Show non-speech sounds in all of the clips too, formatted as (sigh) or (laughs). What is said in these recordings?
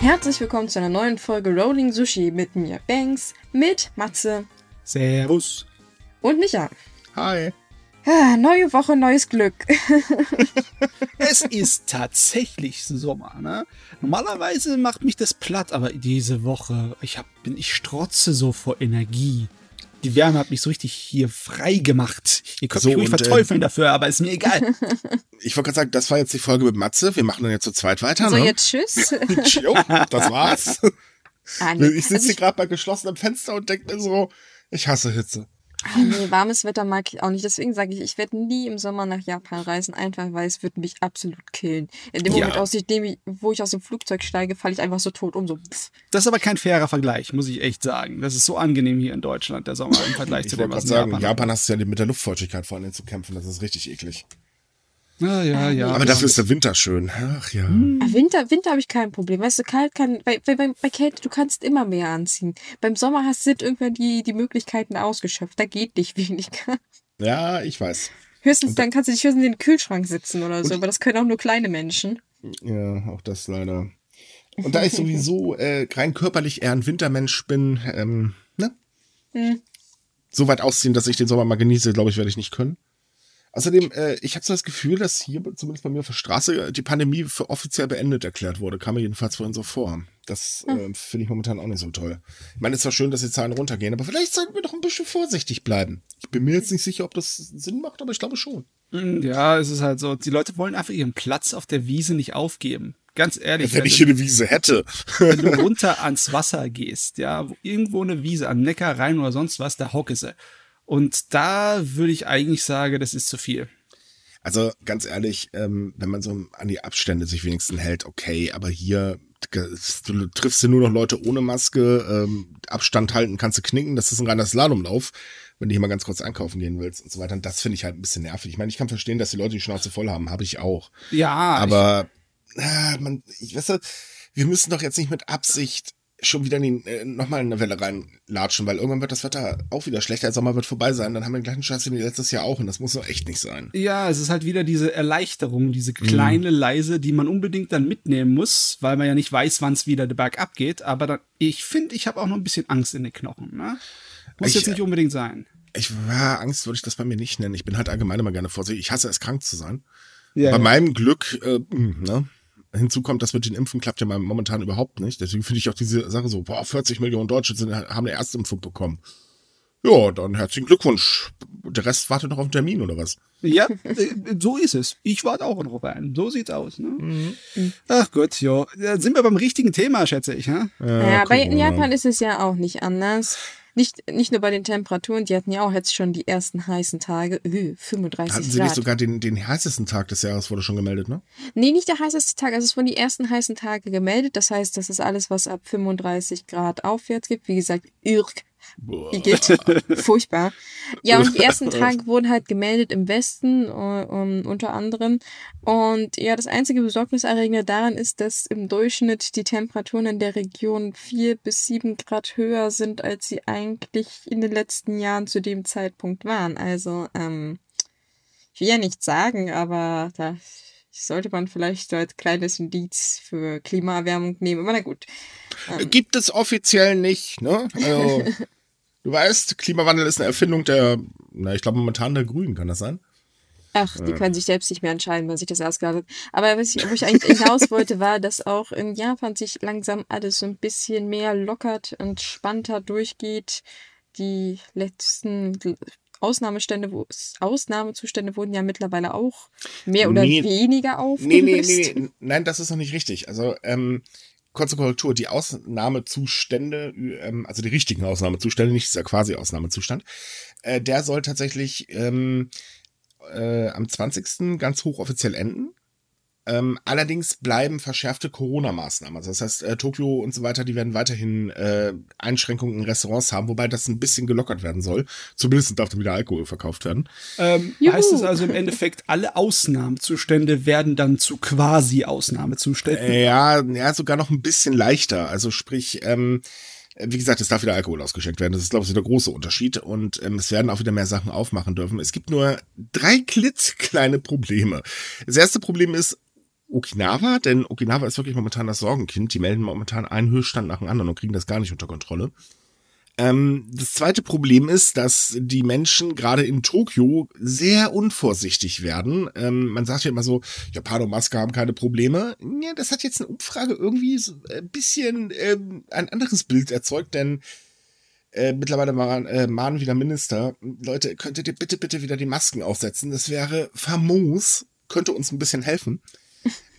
Herzlich willkommen zu einer neuen Folge Rolling Sushi mit mir, Banks, mit Matze Servus. und Micha. Hi. Ah, neue Woche, neues Glück. (laughs) Es ist tatsächlich Sommer, ne? Normalerweise macht mich das platt, aber diese Woche, ich hab, bin, ich strotze so vor Energie. Die Wärme hat mich so richtig hier frei gemacht. Ihr könnt So, mich ruhig und, äh, verteufeln dafür, aber ist mir egal. (laughs) Ich wollte gerade sagen, das war jetzt die Folge mit Matze. Wir machen dann jetzt zu zweit weiter. So, ne? jetzt tschüss. (laughs) Jo, das war's. ah, nee, Ich sitze also hier gerade bei geschlossenem Fenster und denke mir so, ich hasse Hitze. Ah, nee, warmes Wetter mag ich auch nicht. Deswegen sage ich, ich werde nie im Sommer nach Japan reisen, einfach weil es wird mich absolut killen. In dem Ja. Moment, aus dem, ich- wo ich aus dem Flugzeug steige, falle ich einfach so tot um. So. Das ist aber kein fairer Vergleich, muss ich echt sagen. Das ist so angenehm hier in Deutschland, der Sommer im Vergleich Ich zu dem, was in sagen, Japan. Japan, hast du ja mit der Luftfeuchtigkeit vor allem zu kämpfen. Das ist richtig eklig. Ja, ja, ja. Aber dafür ist der Winter schön. Ach ja. Ah, Winter, Winter habe ich kein Problem. Weißt du, kalt kann, bei, bei, bei, Kälte, du kannst immer mehr anziehen. Beim Sommer hast, sind irgendwann die, die Möglichkeiten ausgeschöpft. Da geht nicht weniger. Ja, ich weiß. Höchstens, dann kannst du dich höchstens in den Kühlschrank sitzen oder so, Und- aber das können auch nur kleine Menschen. Ja, auch das leider. Und da ich sowieso äh, rein körperlich eher ein Wintermensch bin, ähm, ne? Hm. So weit ausziehen, dass ich den Sommer mal genieße, glaube ich, werde ich nicht können. Außerdem, äh, ich habe so das Gefühl, dass hier, zumindest bei mir auf der Straße, die Pandemie für offiziell beendet erklärt wurde. Kam mir jedenfalls vorhin so vor. Das äh, finde ich momentan auch nicht so toll. Ich meine, es ist zwar schön, dass die Zahlen runtergehen, aber vielleicht sollten wir doch ein bisschen vorsichtig bleiben. Ich bin mir jetzt nicht sicher, ob das Sinn macht, aber ich glaube schon. Ja, es ist halt so. Die Leute wollen einfach ihren Platz auf der Wiese nicht aufgeben. Ganz ehrlich. Wenn ich hier eine Wiese hätte. wenn du (laughs) runter ans Wasser gehst, ja, wo irgendwo eine Wiese, am Neckar rein oder sonst was, da hocke sie. Und da würde ich eigentlich sagen, das ist zu viel. Also ganz ehrlich, ähm, wenn man so an die Abstände sich wenigstens hält, okay, aber hier, du triffst ja nur noch Leute ohne Maske, ähm, Abstand halten kannst du knicken, das ist ein reiner Slalomlauf, wenn du hier mal ganz kurz einkaufen gehen willst und so weiter. Und das finde ich halt ein bisschen nervig. Ich meine, ich kann verstehen, dass die Leute die Schnauze voll haben, habe ich auch. Ja, Aber äh, man, ich weiß wir müssen doch jetzt nicht mit Absicht schon wieder in die, äh, nochmal in eine Welle reinlatschen, weil irgendwann wird das Wetter auch wieder schlechter, der Sommer wird vorbei sein, dann haben wir den gleichen Scheiß wie letztes Jahr auch und das muss doch echt nicht sein. ja, es ist halt wieder diese Erleichterung, diese kleine Leise, die man unbedingt dann mitnehmen muss, weil man ja nicht weiß, wann es wieder bergab geht. Aber dann, ich finde, ich habe auch noch ein bisschen Angst in den Knochen. Ne? Muss Ich- jetzt nicht unbedingt sein. Ich war Angst, würde ich das bei mir nicht nennen. Ich bin halt allgemein immer gerne vorsichtig. Ich hasse es, krank zu sein. Ja, bei ja. meinem Glück, äh, mh, ne? Hinzu kommt, das mit den Impfen klappt ja momentan überhaupt nicht. Deswegen finde ich auch diese Sache so, boah, 40 Millionen Deutsche sind, haben eine Erstimpfung bekommen. Ja, dann herzlichen Glückwunsch. Der Rest wartet noch auf einen Termin oder was? Ja, äh, so ist es. Ich warte auch noch auf einen. So sieht's aus. Ne? Ach Gott, ja. Da sind wir beim richtigen Thema, schätze ich. Ja? Ja, bei. Japan ist es ja auch nicht anders. Nicht, nicht nur bei den Temperaturen, die hatten ja auch jetzt schon die ersten heißen Tage. Äh, 35 Hatten sie Grad. nicht sogar den, den heißesten Tag des Jahres, wurde schon gemeldet, ne? Nee, nicht der heißeste Tag. Also es wurden die ersten heißen Tage gemeldet. Das heißt, das ist alles, was ab 35 Grad aufwärts gibt. Wie gesagt, irk. Wie geht? (laughs) Furchtbar. Ja, und die ersten Tage wurden halt gemeldet im Westen, äh, um, unter anderem. Und ja, das einzige Besorgniserregende daran ist, dass im Durchschnitt die Temperaturen in der Region vier bis sieben Grad höher sind, als sie eigentlich in den letzten Jahren zu dem Zeitpunkt waren. Also, ähm, ich will ja nichts sagen, aber da sollte man vielleicht als kleines Indiz für Klimaerwärmung nehmen. Aber na gut. Gibt es offiziell nicht, ne? Also, (laughs) du weißt, Klimawandel ist eine Erfindung der, na, ich glaube momentan der Grünen, kann das sein? Ach, die können sich selbst nicht mehr entscheiden, wer sich das ausgedacht hat. Aber was ich, wo ich eigentlich hinaus wollte, war, dass auch in Japan sich langsam alles so ein bisschen mehr lockert, entspannter durchgeht. Die letzten Ausnahmestände, wo Ausnahmezustände wurden ja mittlerweile auch mehr oder Nee. weniger Nee, nee, aufgelöst. nee, nee, nein, das ist noch nicht richtig. Also, ähm, kurze Korrektur, die Ausnahmezustände, ähm, also die richtigen Ausnahmezustände, nicht dieser quasi Ausnahmezustand, äh, der soll tatsächlich ähm, äh, am 20. ganz hochoffiziell enden. Ähm, allerdings bleiben verschärfte Corona-Maßnahmen. Also das heißt, äh, Tokio und so weiter, die werden weiterhin äh, Einschränkungen in Restaurants haben, wobei das ein bisschen gelockert werden soll. Zumindest darf dann wieder Alkohol verkauft werden. Ähm, heißt es also im Endeffekt, alle Ausnahmezustände werden dann zu quasi Ausnahmezuständen? Äh, Ja, ja, sogar noch ein bisschen leichter. Also sprich, ähm, wie gesagt, es darf wieder Alkohol ausgeschenkt werden. Das ist, glaube ich, der große Unterschied. Und ähm, es werden auch wieder mehr Sachen aufmachen dürfen. Es gibt nur drei klitzekleine Probleme. Das erste Problem ist, Okinawa, denn Okinawa ist wirklich momentan das Sorgenkind. Die melden momentan einen Höchststand nach dem anderen und kriegen das gar nicht unter Kontrolle. Ähm, das zweite Problem ist, dass die Menschen gerade in Tokio sehr unvorsichtig werden. Ähm, man sagt ja immer so, Japan und Maske haben keine Probleme. Ja, das hat jetzt eine Umfrage irgendwie so ein bisschen ähm, ein anderes Bild erzeugt, denn äh, mittlerweile mahnen, äh, mahnen wieder Minister, Leute, könntet ihr bitte, bitte wieder die Masken aufsetzen? Das wäre famos, könnte uns ein bisschen helfen.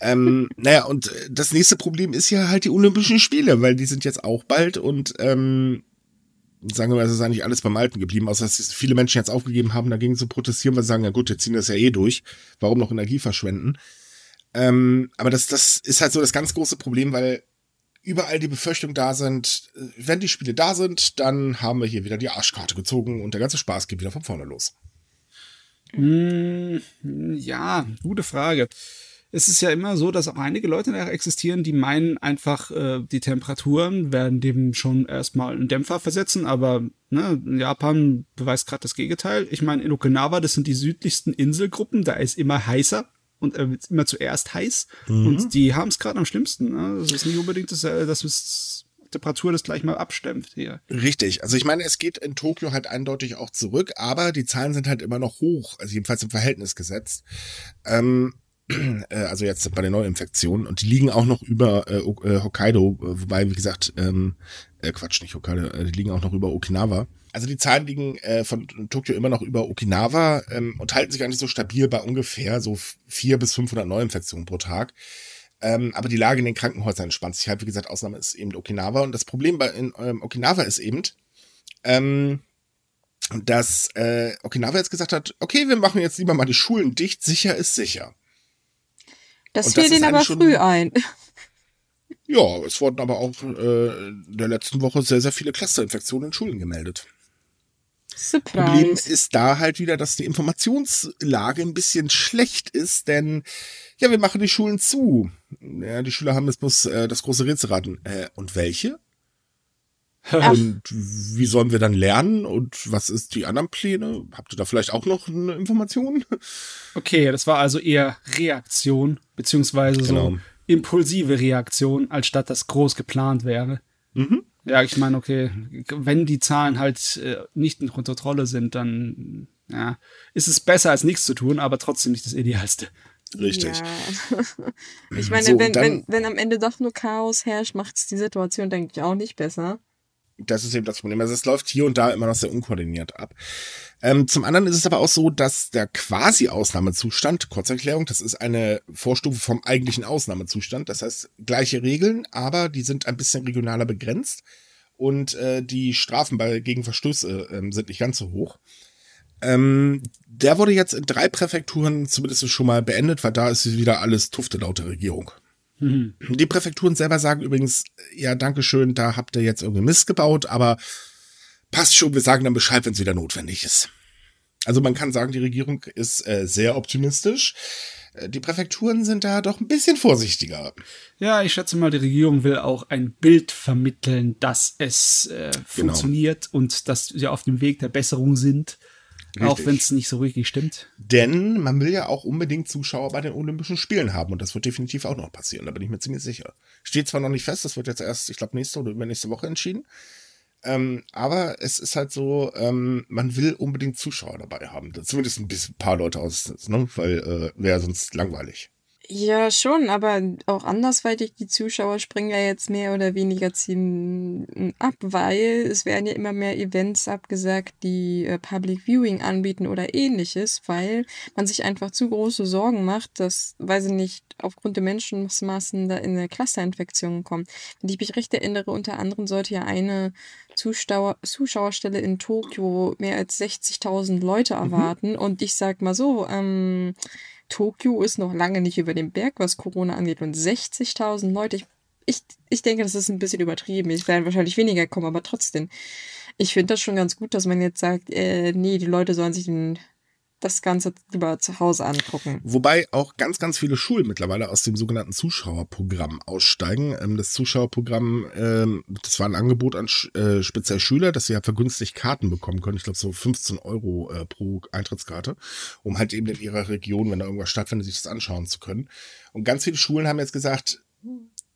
Ähm, naja, und das nächste Problem ist ja halt die Olympischen Spiele, weil die sind jetzt auch bald und ähm, sagen wir mal, es ist eigentlich alles beim Alten geblieben, außer dass viele Menschen jetzt aufgegeben haben, dagegen zu protestieren, weil sie sagen, ja gut, wir ziehen das ja eh durch. Warum noch Energie verschwenden? Ähm, aber das, das ist halt so das ganz große Problem, weil überall die Befürchtung da sind, äh, wenn die Spiele da sind, dann haben wir hier wieder die Arschkarte gezogen und der ganze Spaß geht wieder von vorne los. Mm, ja, gute Frage es ist ja immer so, dass auch einige Leute da existieren, die meinen einfach, äh, die Temperaturen werden dem schon erstmal einen Dämpfer versetzen, aber ne, Japan beweist gerade das Gegenteil. Ich meine, in Okinawa, das sind die südlichsten Inselgruppen, da ist immer heißer und äh, immer zuerst heiß mhm. und die haben es gerade am schlimmsten. Ne? Das ist nicht unbedingt, das, äh, das ist Temperatur das gleich mal abstemmt hier. Richtig. Also ich meine, es geht in Tokio halt eindeutig auch zurück, aber die Zahlen sind halt immer noch hoch, also jedenfalls im Verhältnis gesetzt. Ähm, äh, also jetzt bei den Neuinfektionen und die liegen auch noch über äh, äh Hokkaido, wobei, wie gesagt, ähm, äh, Quatsch, nicht Hokkaido, äh, die liegen auch noch über Okinawa. Also die Zahlen liegen äh, von Tokio immer noch über Okinawa ähm, und halten sich eigentlich so stabil bei ungefähr so vier bis 500 Neuinfektionen pro Tag. Ähm, aber die Lage in den Krankenhäusern entspannt sich halt. Wie gesagt, Ausnahme ist eben Okinawa. Und das Problem bei in, ähm, Okinawa ist eben, ähm, dass äh, Okinawa jetzt gesagt hat, okay, wir machen jetzt lieber mal die Schulen dicht, sicher ist sicher. Das fiel ihnen aber früh ein. (laughs) Ja, es wurden aber auch äh, in der letzten Woche sehr, sehr viele Clusterinfektionen in Schulen gemeldet. Surprise. Problem ist da halt wieder, dass die Informationslage ein bisschen schlecht ist, denn ja, wir machen die Schulen zu. Ja, die Schüler haben jetzt bloß äh, das große Rätselraten. Äh, und welche? Ach. Und wie sollen wir dann lernen? Und was ist die anderen Pläne? Habt ihr da vielleicht auch noch eine Information? Okay, das war also eher Reaktion, beziehungsweise genau. so impulsive Reaktion, als statt das groß geplant wäre. Mhm. Ja, ich meine, okay, wenn die Zahlen halt äh, nicht in Kontrolle sind, dann ja, ist es besser als nichts zu tun, aber trotzdem nicht das Idealste. Richtig. Ja. (laughs) ich meine, so, wenn, wenn, wenn am Ende doch nur Chaos herrscht, macht es die Situation, denke ich, auch nicht besser das ist eben das Problem. Also es läuft hier und da immer noch sehr unkoordiniert ab. Ähm, zum anderen ist es aber auch so, dass der quasi Ausnahmezustand, Kurzerklärung, das ist eine Vorstufe vom eigentlichen Ausnahmezustand. Das heißt, gleiche Regeln, aber die sind ein bisschen regionaler begrenzt und äh, die Strafen bei gegen Verstöße äh, sind nicht ganz so hoch. Ähm, der wurde jetzt in drei Präfekturen zumindest schon mal beendet, weil da ist wieder alles Tufte laut der Regierung. Mhm. Die Präfekturen selber sagen übrigens, ja, Dankeschön, da habt ihr jetzt irgendwie Mist gebaut, aber passt schon, wir sagen dann Bescheid, wenn es wieder notwendig ist. Also man kann sagen, die Regierung ist äh, sehr optimistisch. Äh, die Präfekturen sind da doch ein bisschen vorsichtiger. Ja, ich schätze mal, die Regierung will auch ein Bild vermitteln, dass es äh, genau. funktioniert und dass wir auf dem Weg der Besserung sind. Richtig. Auch wenn es nicht so richtig stimmt. Denn man will ja auch unbedingt Zuschauer bei den Olympischen Spielen haben und das wird definitiv auch noch passieren, da bin ich mir ziemlich sicher. Steht zwar noch nicht fest, das wird jetzt erst, ich glaube, nächste oder übernächste Woche entschieden. Ähm, aber es ist halt so, ähm, man will unbedingt Zuschauer dabei haben. Zumindest ein bisschen, paar Leute aus, ne? weil äh, wäre sonst langweilig. Ja, schon, aber auch andersweitig, die Zuschauer springen ja jetzt mehr oder weniger ziehen ab, weil es werden ja immer mehr Events abgesagt, die äh, Public Viewing anbieten oder ähnliches, weil man sich einfach zu große Sorgen macht, dass, weil sie nicht aufgrund der Menschenmassen da in eine Clusterinfektion kommen. Wenn ich mich recht erinnere, unter anderem sollte ja eine Zuschauer, Zuschauerstelle in Tokio mehr als 60.000 Leute mhm. erwarten mhm. und ich sag mal so, ähm, Tokio ist noch lange nicht über dem Berg, was Corona angeht. Und 60.000 Leute, ich, ich, ich denke, das ist ein bisschen übertrieben. Es werden wahrscheinlich weniger kommen, aber trotzdem. Ich finde das schon ganz gut, dass man jetzt sagt, äh, nee, die Leute sollen sich den das Ganze lieber zu Hause angucken. Wobei auch ganz, ganz viele Schulen mittlerweile aus dem sogenannten Zuschauerprogramm aussteigen. Ähm, das Zuschauerprogramm, ähm, das war ein Angebot an äh, speziell Schüler, dass sie ja vergünstigt Karten bekommen können. Ich glaube so 15 Euro äh, pro Eintrittskarte, um halt eben in ihrer Region, wenn da irgendwas stattfindet, sich das anschauen zu können. Und ganz viele Schulen haben jetzt gesagt,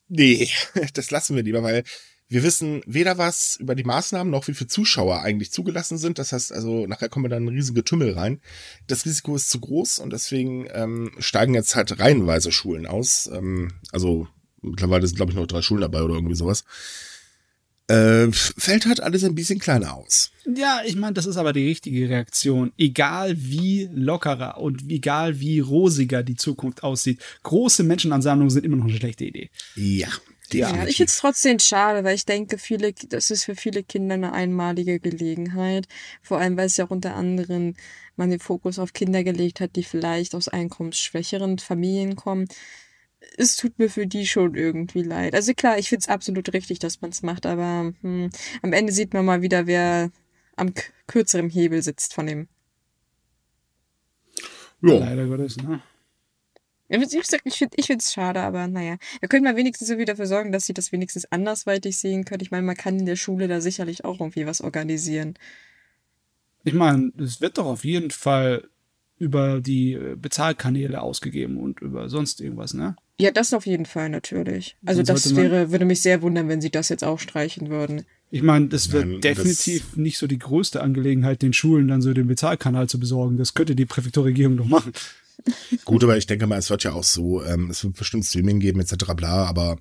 nee, (laughs) das lassen wir lieber, weil wir wissen weder was über die Maßnahmen noch wie viele Zuschauer eigentlich zugelassen sind. Das heißt also, nachher kommen wir dann ein riesige Tümmel rein. Das Risiko ist zu groß und deswegen ähm, steigen jetzt halt reihenweise Schulen aus. Ähm, also mittlerweile sind, glaube ich, noch drei Schulen dabei oder irgendwie sowas. Äh, fällt halt alles ein bisschen kleiner aus. Ja, ich meine, das ist aber die richtige Reaktion. Egal wie lockerer und egal wie rosiger die Zukunft aussieht, große Menschenansammlungen sind immer noch eine schlechte Idee. Ja. Definitiv. Ja, ich finde es trotzdem schade, weil ich denke, viele, das ist für viele Kinder eine einmalige Gelegenheit. Vor allem, weil es ja auch unter anderem man den Fokus auf Kinder gelegt hat, die vielleicht aus einkommensschwächeren Familien kommen. Es tut mir für die schon irgendwie leid. Also klar, ich finde es absolut richtig, dass man es macht, aber hm, am Ende sieht man mal wieder, wer am kürzeren Hebel sitzt von dem. Ja. Leider Gottes, ne? Ich finde ich finde es schade, aber naja. Da könnte man wenigstens so dafür sorgen, dass sie das wenigstens andersweitig sehen können. Ich meine, man kann in der Schule da sicherlich auch irgendwie was organisieren. Ich meine, es wird doch auf jeden Fall über die äh, Bezahlkanäle ausgegeben und über sonst irgendwas, ne? Ja, das auf jeden Fall natürlich. Also das wäre, würde mich sehr wundern, wenn sie das jetzt auch streichen würden. Ich meine, das wird Nein, definitiv das nicht so die größte Angelegenheit, den Schulen dann so den Bezahlkanal zu besorgen. Das könnte die Präfekturregierung doch machen. (laughs) Gut, aber ich denke mal, es wird ja auch so, ähm, es wird bestimmt Streaming geben etc. bla, aber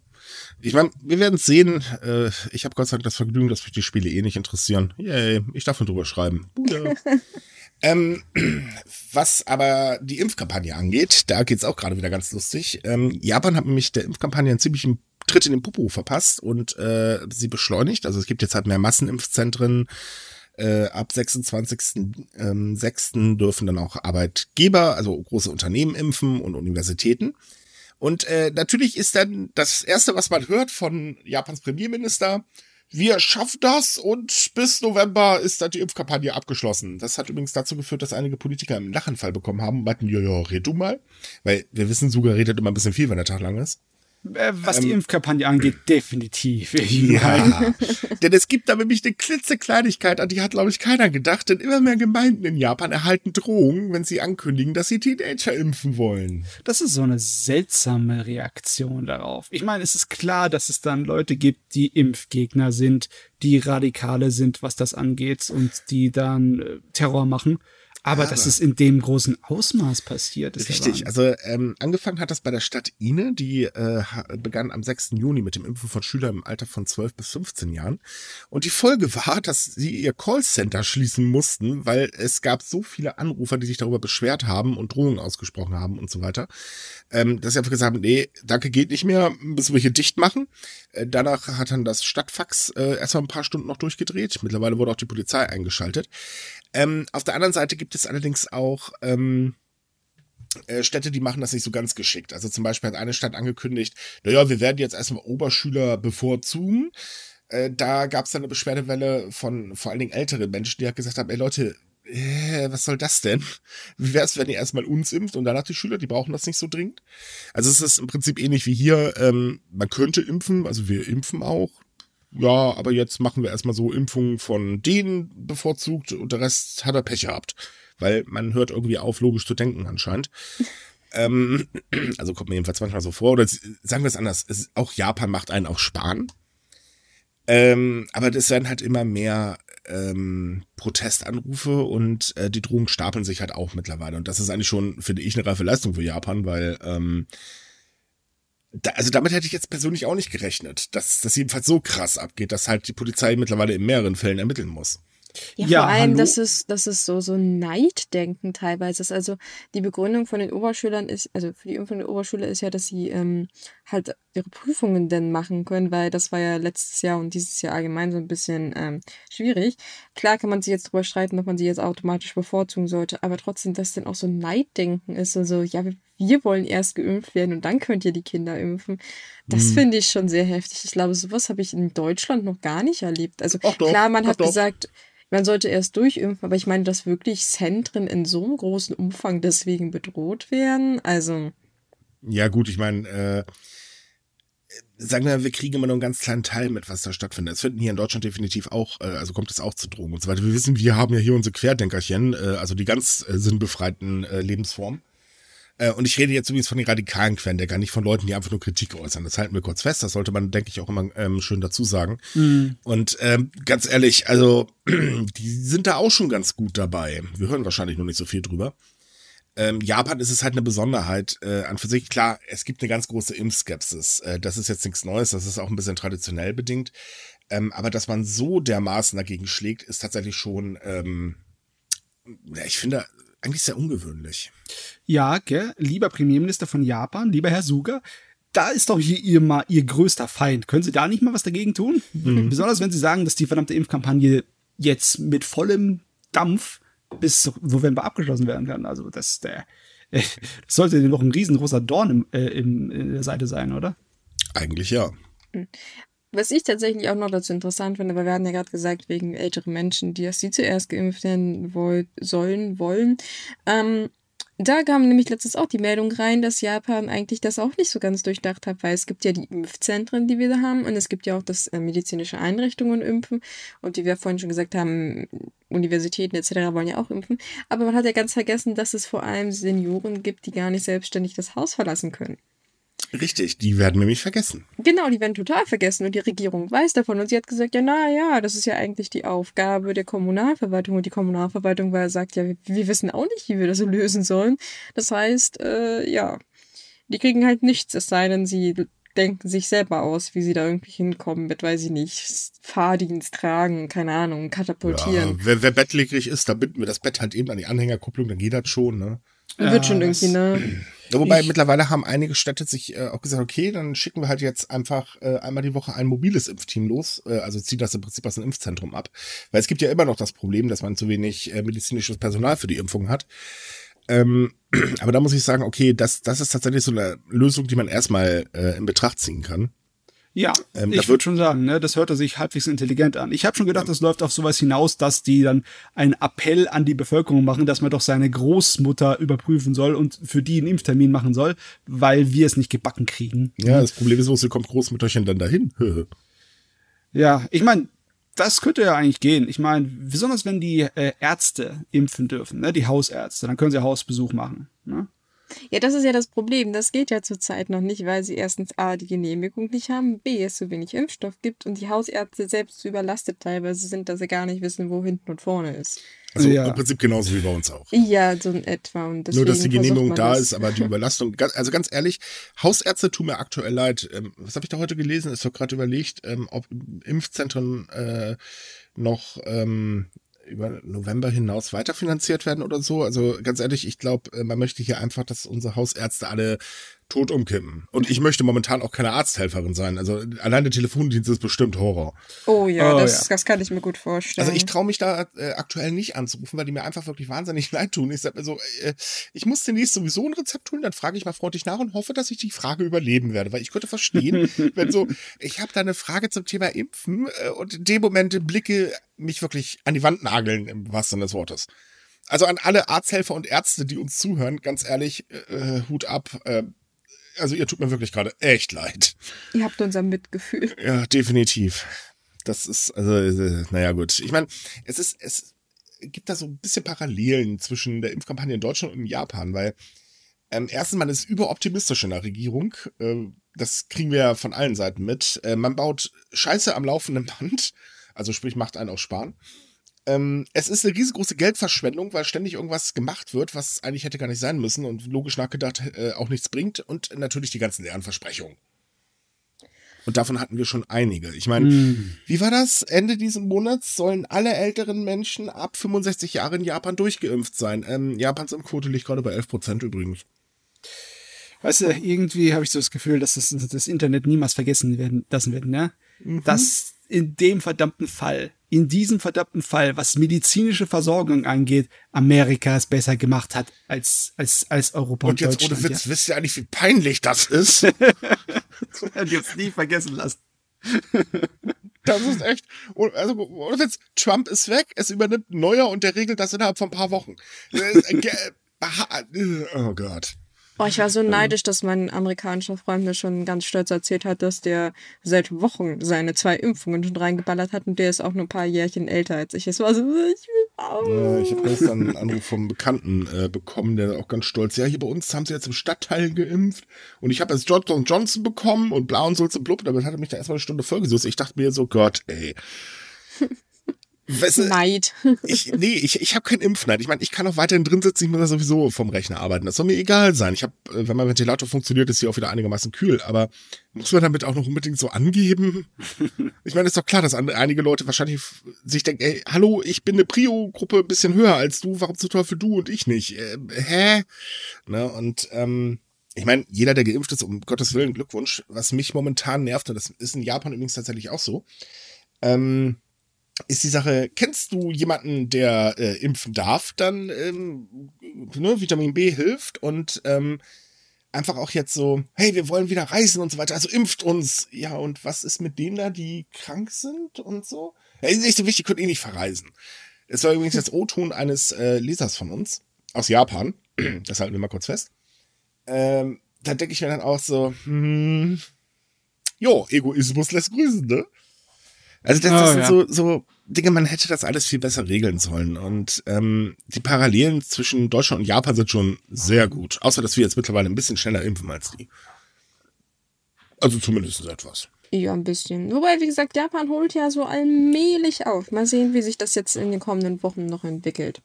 ich meine, wir werden es sehen. Äh, ich habe Gott sei Dank das Vergnügen, dass mich die Spiele eh nicht interessieren. Yay, ich darf nur drüber schreiben. (laughs) ähm, (clears throat) was aber die Impfkampagne angeht, da geht's auch gerade wieder ganz lustig. Ähm, Japan hat nämlich der Impfkampagne einen ziemlichen Tritt in den Popo verpasst und äh, sie beschleunigt. Also es gibt jetzt halt mehr Massenimpfzentren äh, ab 26.06. Ähm, dürfen dann auch Arbeitgeber, also große Unternehmen impfen und Universitäten. Und äh, natürlich ist dann das Erste, was man hört von Japans Premierminister, wir schaffen das und bis November ist dann die Impfkampagne abgeschlossen. Das hat übrigens dazu geführt, dass einige Politiker einen Lachanfall bekommen haben und meinten, ja, red du mal. Weil wir wissen, Suga redet immer ein bisschen viel, wenn der Tag lang ist. Äh, was die ähm, Impfkampagne angeht, (clears throat) definitiv. (laughs) Ja. denn es gibt da nämlich eine klitzekleinigkeit, an die hat, glaube ich, keiner gedacht, denn immer mehr Gemeinden in Japan erhalten Drohungen, wenn sie ankündigen, dass sie Teenager impfen wollen. Das ist so eine seltsame Reaktion darauf. Ich meine, es ist klar, dass es dann Leute gibt, die Impfgegner sind, die Radikale sind, was das angeht und die dann äh, Terror machen. Aber, dass es in dem großen Ausmaß passiert, ist Richtig, also ähm, angefangen hat das bei der Stadt Ine, die äh, begann am 6. Juni mit dem Impfen von Schülern im Alter von 12 bis 15 Jahren. Und die Folge war, dass sie ihr Callcenter schließen mussten, weil es gab so viele Anrufer, die sich darüber beschwert haben und Drohungen ausgesprochen haben und so weiter, ähm, dass sie einfach gesagt haben, nee, danke, geht nicht mehr, müssen wir hier dicht machen. Äh, danach hat dann das Stadtfax äh, erstmal ein paar Stunden noch durchgedreht. Mittlerweile wurde auch die Polizei eingeschaltet. Ähm, auf der anderen Seite gibt es allerdings auch ähm, äh, Städte, die machen das nicht so ganz geschickt. Also zum Beispiel hat eine Stadt angekündigt, naja, wir werden jetzt erstmal Oberschüler bevorzugen. Äh, da gab es dann eine Beschwerdewelle von vor allen Dingen älteren Menschen, die gesagt haben, ey Leute, äh, was soll das denn? Wie wäre es, wenn ihr erstmal uns impft und danach die Schüler, die brauchen das nicht so dringend? Also es ist im Prinzip ähnlich wie hier, ähm, man könnte impfen, also wir impfen auch, ja, aber jetzt machen wir erstmal so Impfungen von denen bevorzugt und der Rest hat er Pech gehabt. Weil man hört irgendwie auf, logisch zu denken anscheinend. (laughs) ähm, also kommt mir jedenfalls manchmal so vor. Oder sagen wir es anders, es, auch Japan macht einen auch sparen. Ähm, aber das werden halt immer mehr ähm, Protestanrufe und äh, die Drohungen stapeln sich halt auch mittlerweile. Und das ist eigentlich schon, finde ich, eine reife Leistung für Japan, weil ähm, da, also damit hätte ich jetzt persönlich auch nicht gerechnet, dass das jedenfalls so krass abgeht, dass halt die Polizei mittlerweile in mehreren Fällen ermitteln muss. Ja, ja vor allem, hallo? dass es, dass es so, so Neiddenken teilweise ist. Also die Begründung von den Oberschülern ist, also für die Impfung der Oberschüler ist ja, dass sie ähm, halt ihre Prüfungen denn machen können, weil das war ja letztes Jahr und dieses Jahr allgemein so ein bisschen ähm, schwierig. Klar kann man sich jetzt drüber streiten, ob man sie jetzt automatisch bevorzugen sollte, aber trotzdem, dass denn auch so Neiddenken ist, also ja, wir wir wollen erst geimpft werden und dann könnt ihr die Kinder impfen. Das mhm. finde ich schon sehr heftig. Ich glaube, sowas habe ich in Deutschland noch gar nicht erlebt. Also doch, klar, man hat doch. gesagt, man sollte erst durchimpfen, aber ich meine, dass wirklich Zentren in so einem großen Umfang deswegen bedroht werden, also. Ja, gut, ich meine, äh, sagen wir, wir kriegen immer nur einen ganz kleinen Teil mit, was da stattfindet. Es finden hier in Deutschland definitiv auch, äh, also kommt es auch zu Drogen und so weiter. Wir wissen, wir haben ja hier unsere Querdenkerchen, äh, also die ganz äh, sinnbefreiten äh, Lebensformen. Äh, und ich rede jetzt übrigens von den radikalen Querdenker, nicht von Leuten, die einfach nur Kritik äußern. Das halten wir kurz fest. Das sollte man, denke ich, auch immer ähm, schön dazu sagen. Mhm. Und ähm, ganz ehrlich, also (clears throat) die sind da auch schon ganz gut dabei. Wir hören wahrscheinlich noch nicht so viel drüber. Ähm, Japan ist es halt eine Besonderheit äh, an für sich. Klar, es gibt eine ganz große Impfskepsis. Äh, das ist jetzt nichts Neues, das ist auch ein bisschen traditionell bedingt. Ähm, aber dass man so dermaßen dagegen schlägt, ist tatsächlich schon, ähm, ja, ich finde, eigentlich sehr ungewöhnlich. Ja, gell? lieber Premierminister von Japan, lieber Herr Suga, da ist doch hier ihr, mal ihr größter Feind. Können Sie da nicht mal was dagegen tun? Mhm. Besonders wenn Sie sagen, dass die verdammte Impfkampagne jetzt mit vollem Dampf bis November abgeschlossen werden kann. Also das, der, das sollte noch ein riesengroßer Dorn im, äh, im, in der Seite sein, oder? Eigentlich ja. Was ich tatsächlich auch noch dazu interessant finde, weil wir hatten ja gerade gesagt, wegen älteren Menschen, die erst sie zuerst geimpft werden wollen, sollen, wollen. Ähm, da kam nämlich letztens auch die Meldung rein, dass Japan eigentlich das auch nicht so ganz durchdacht hat, weil es gibt ja die Impfzentren, die wir da haben, und es gibt ja auch das äh, medizinische Einrichtungen impfen. Und wie wir vorhin schon gesagt haben, Universitäten etc. wollen ja auch impfen. Aber man hat ja ganz vergessen, dass es vor allem Senioren gibt, die gar nicht selbstständig das Haus verlassen können. Richtig, die werden nämlich vergessen. Genau, die werden total vergessen und die Regierung weiß davon. Und sie hat gesagt, ja, na ja, das ist ja eigentlich die Aufgabe der Kommunalverwaltung. Und die Kommunalverwaltung war, sagt, ja, wir, wir wissen auch nicht, wie wir das lösen sollen. Das heißt, äh, ja, die kriegen halt nichts, es sei denn, sie denken sich selber aus, wie sie da irgendwie hinkommen mit, weiß ich nicht, Fahrdienst tragen, keine Ahnung, katapultieren. Ja, wer, wer bettlägerig ist, da binden wir das Bett halt eben an die Anhängerkupplung, dann geht das schon, ne? Wird schon irgendwie, ne? (clears throat) Wobei ich, mittlerweile haben einige Städte sich äh, auch gesagt, okay, dann schicken wir halt jetzt einfach äh, einmal die Woche ein mobiles Impfteam los. Äh, also zieht das im Prinzip aus dem Impfzentrum ab. Weil es gibt ja immer noch das Problem, dass man zu wenig äh, medizinisches Personal für die Impfung hat. Ähm, (clears throat) aber da muss ich sagen, okay, das, das ist tatsächlich so eine Lösung, die man erstmal äh, in Betracht ziehen kann. Ja, ähm, ich würde schon sagen, ne, das hörte sich halbwegs intelligent an. Ich habe schon gedacht, das läuft auf sowas hinaus, dass die dann einen Appell an die Bevölkerung machen, dass man doch seine Großmutter überprüfen soll und für die einen Impftermin machen soll, weil wir es nicht gebacken kriegen. Ja, das Problem ist, wo kommt Großmütterchen dann dahin? (laughs) ja, ich meine, das könnte ja eigentlich gehen. Ich meine, besonders wenn die äh, Ärzte impfen dürfen, ne, die Hausärzte, dann können sie Hausbesuch machen. Ne? Ja, das ist ja das Problem. Das geht ja zurzeit noch nicht, weil sie erstens A, die Genehmigung nicht haben, B, es so wenig Impfstoff gibt und die Hausärzte selbst so überlastet teilweise sind, dass sie gar nicht wissen, wo hinten und vorne ist. Also ja. im Prinzip genauso wie bei uns auch. Ja, so in etwa. Und Nur, dass die Genehmigung da ist, aber die (laughs) Überlastung, also ganz ehrlich, Hausärzte tun mir aktuell leid. Ähm, was habe ich da heute gelesen? Ist doch gerade überlegt, ähm, ob Impfzentren äh, noch ähm, über November hinaus weiterfinanziert werden oder so. Also ganz ehrlich, ich glaube, äh, man möchte hier einfach, dass unsere Hausärzte alle tot umkippen. Und ich möchte momentan auch keine Arzthelferin sein. Also allein der Telefondienst ist bestimmt Horror. Oh ja, oh, das, ja. das kann ich mir gut vorstellen. Also ich traue mich da äh, aktuell nicht anzurufen, weil die mir einfach wirklich wahnsinnig (laughs) leid tun. Ich sag mir so, äh, ich muss demnächst sowieso ein Rezept holen, dann frage ich mal freundlich nach und hoffe, dass ich die Frage überleben werde. Weil ich könnte verstehen, (laughs) wenn so, ich habe da eine Frage zum Thema Impfen äh, und in dem Moment Blicke mich wirklich an die Wand nageln, im wahrsten Sinne des Wortes. Also an alle Arzthelfer und Ärzte, die uns zuhören, ganz ehrlich, äh, Hut ab. Äh, also ihr tut mir wirklich gerade echt leid. Ihr habt unser Mitgefühl. Ja, definitiv. Das ist, also, äh, naja, gut. Ich meine, es ist, es gibt da so ein bisschen Parallelen zwischen der Impfkampagne in Deutschland und in Japan, weil ähm, erstens, man ist überoptimistisch in der Regierung. Äh, das kriegen wir ja von allen Seiten mit. Äh, man baut Scheiße am laufenden Band. Also sprich, macht einen auch sparen. Ähm, es ist eine riesengroße Geldverschwendung, weil ständig irgendwas gemacht wird, was eigentlich hätte gar nicht sein müssen und logisch nachgedacht äh, auch nichts bringt und natürlich die ganzen leeren Versprechungen. Und davon hatten wir schon einige. Ich meine, mm. wie war das? Ende dieses Monats sollen alle älteren Menschen ab 65 Jahren in Japan durchgeimpft sein. Ähm, Japans Impfquote liegt gerade bei 11 Prozent übrigens. Weißt du, irgendwie habe ich so das Gefühl, dass das, das Internet niemals vergessen werden lassen wird, ne? Mhm. Dass in dem verdammten Fall in diesem verdammten Fall, was medizinische Versorgung angeht, Amerika es besser gemacht hat als, als, als Europa und, und jetzt ohne Witz, ja. wisst ihr eigentlich, wie peinlich das ist? (laughs) die uns nie vergessen lassen. (laughs) Das ist echt. Also, ohne Witz, Trump ist weg, es übernimmt Neuer und der regelt das innerhalb von ein paar Wochen. Äh, äh, (laughs) oh Gott. Oh, ich war so neidisch, dass mein amerikanischer Freund mir schon ganz stolz erzählt hat, dass der seit Wochen seine zwei Impfungen schon reingeballert hat und der ist auch nur ein paar Jährchen älter als ich. Es war so, ich will auch. Ja, ich habe gestern einen Anruf vom Bekannten äh, bekommen, der auch ganz stolz, ja, hier bei uns haben sie jetzt im Stadtteil geimpft und ich habe jetzt Johnson Johnson bekommen und blau und so und blub, damit hat er mich da erstmal eine Stunde vollgesucht. Ich dachte mir so, Gott, ey. Weißt du, Neid. (laughs) Ich, nee, ich, ich habe keinen Impfneid. Ich meine, ich kann auch weiterhin drin sitzen, ich muss ja sowieso vom Rechner arbeiten. Das soll mir egal sein. Ich habe, äh, wenn mein Ventilator funktioniert, ist hier auch wieder einigermaßen kühl. Aber muss man damit auch noch unbedingt so angeben? (laughs) Ich meine, ist doch klar, dass einige Leute wahrscheinlich sich denken, ey, hallo, ich bin eine Prio-Gruppe ein bisschen höher als du, warum zum Teufel du und ich nicht? Äh, hä? Ne, und ähm, ich meine, jeder, der geimpft ist, um Gottes Willen, Glückwunsch. Was mich momentan nervt, und das ist in Japan übrigens tatsächlich auch so, ähm, ist die Sache, kennst du jemanden, der äh, impfen darf, dann ähm, ne, Vitamin B hilft und ähm, einfach auch jetzt so, hey, wir wollen wieder reisen und so weiter, also impft uns. Ja, und was ist mit denen da, die krank sind und so? Ja, ist nicht so wichtig, könnt ihr nicht verreisen. Es war übrigens das O-Ton eines äh, Lesers von uns aus Japan. (clears throat) das halten wir mal kurz fest. Ähm, da denke ich mir dann auch so, hm, jo, Egoismus lässt grüßen, ne? Also das, das oh, sind ja. so, so Dinge, man hätte das alles viel besser regeln sollen. Und ähm, die Parallelen zwischen Deutschland und Japan sind schon sehr gut. Außer, dass wir jetzt mittlerweile ein bisschen schneller impfen als die. Also zumindest etwas. Ja, ein bisschen. Wobei, wie gesagt, Japan holt ja so allmählich auf. Mal sehen, wie sich das jetzt in den kommenden Wochen noch entwickelt.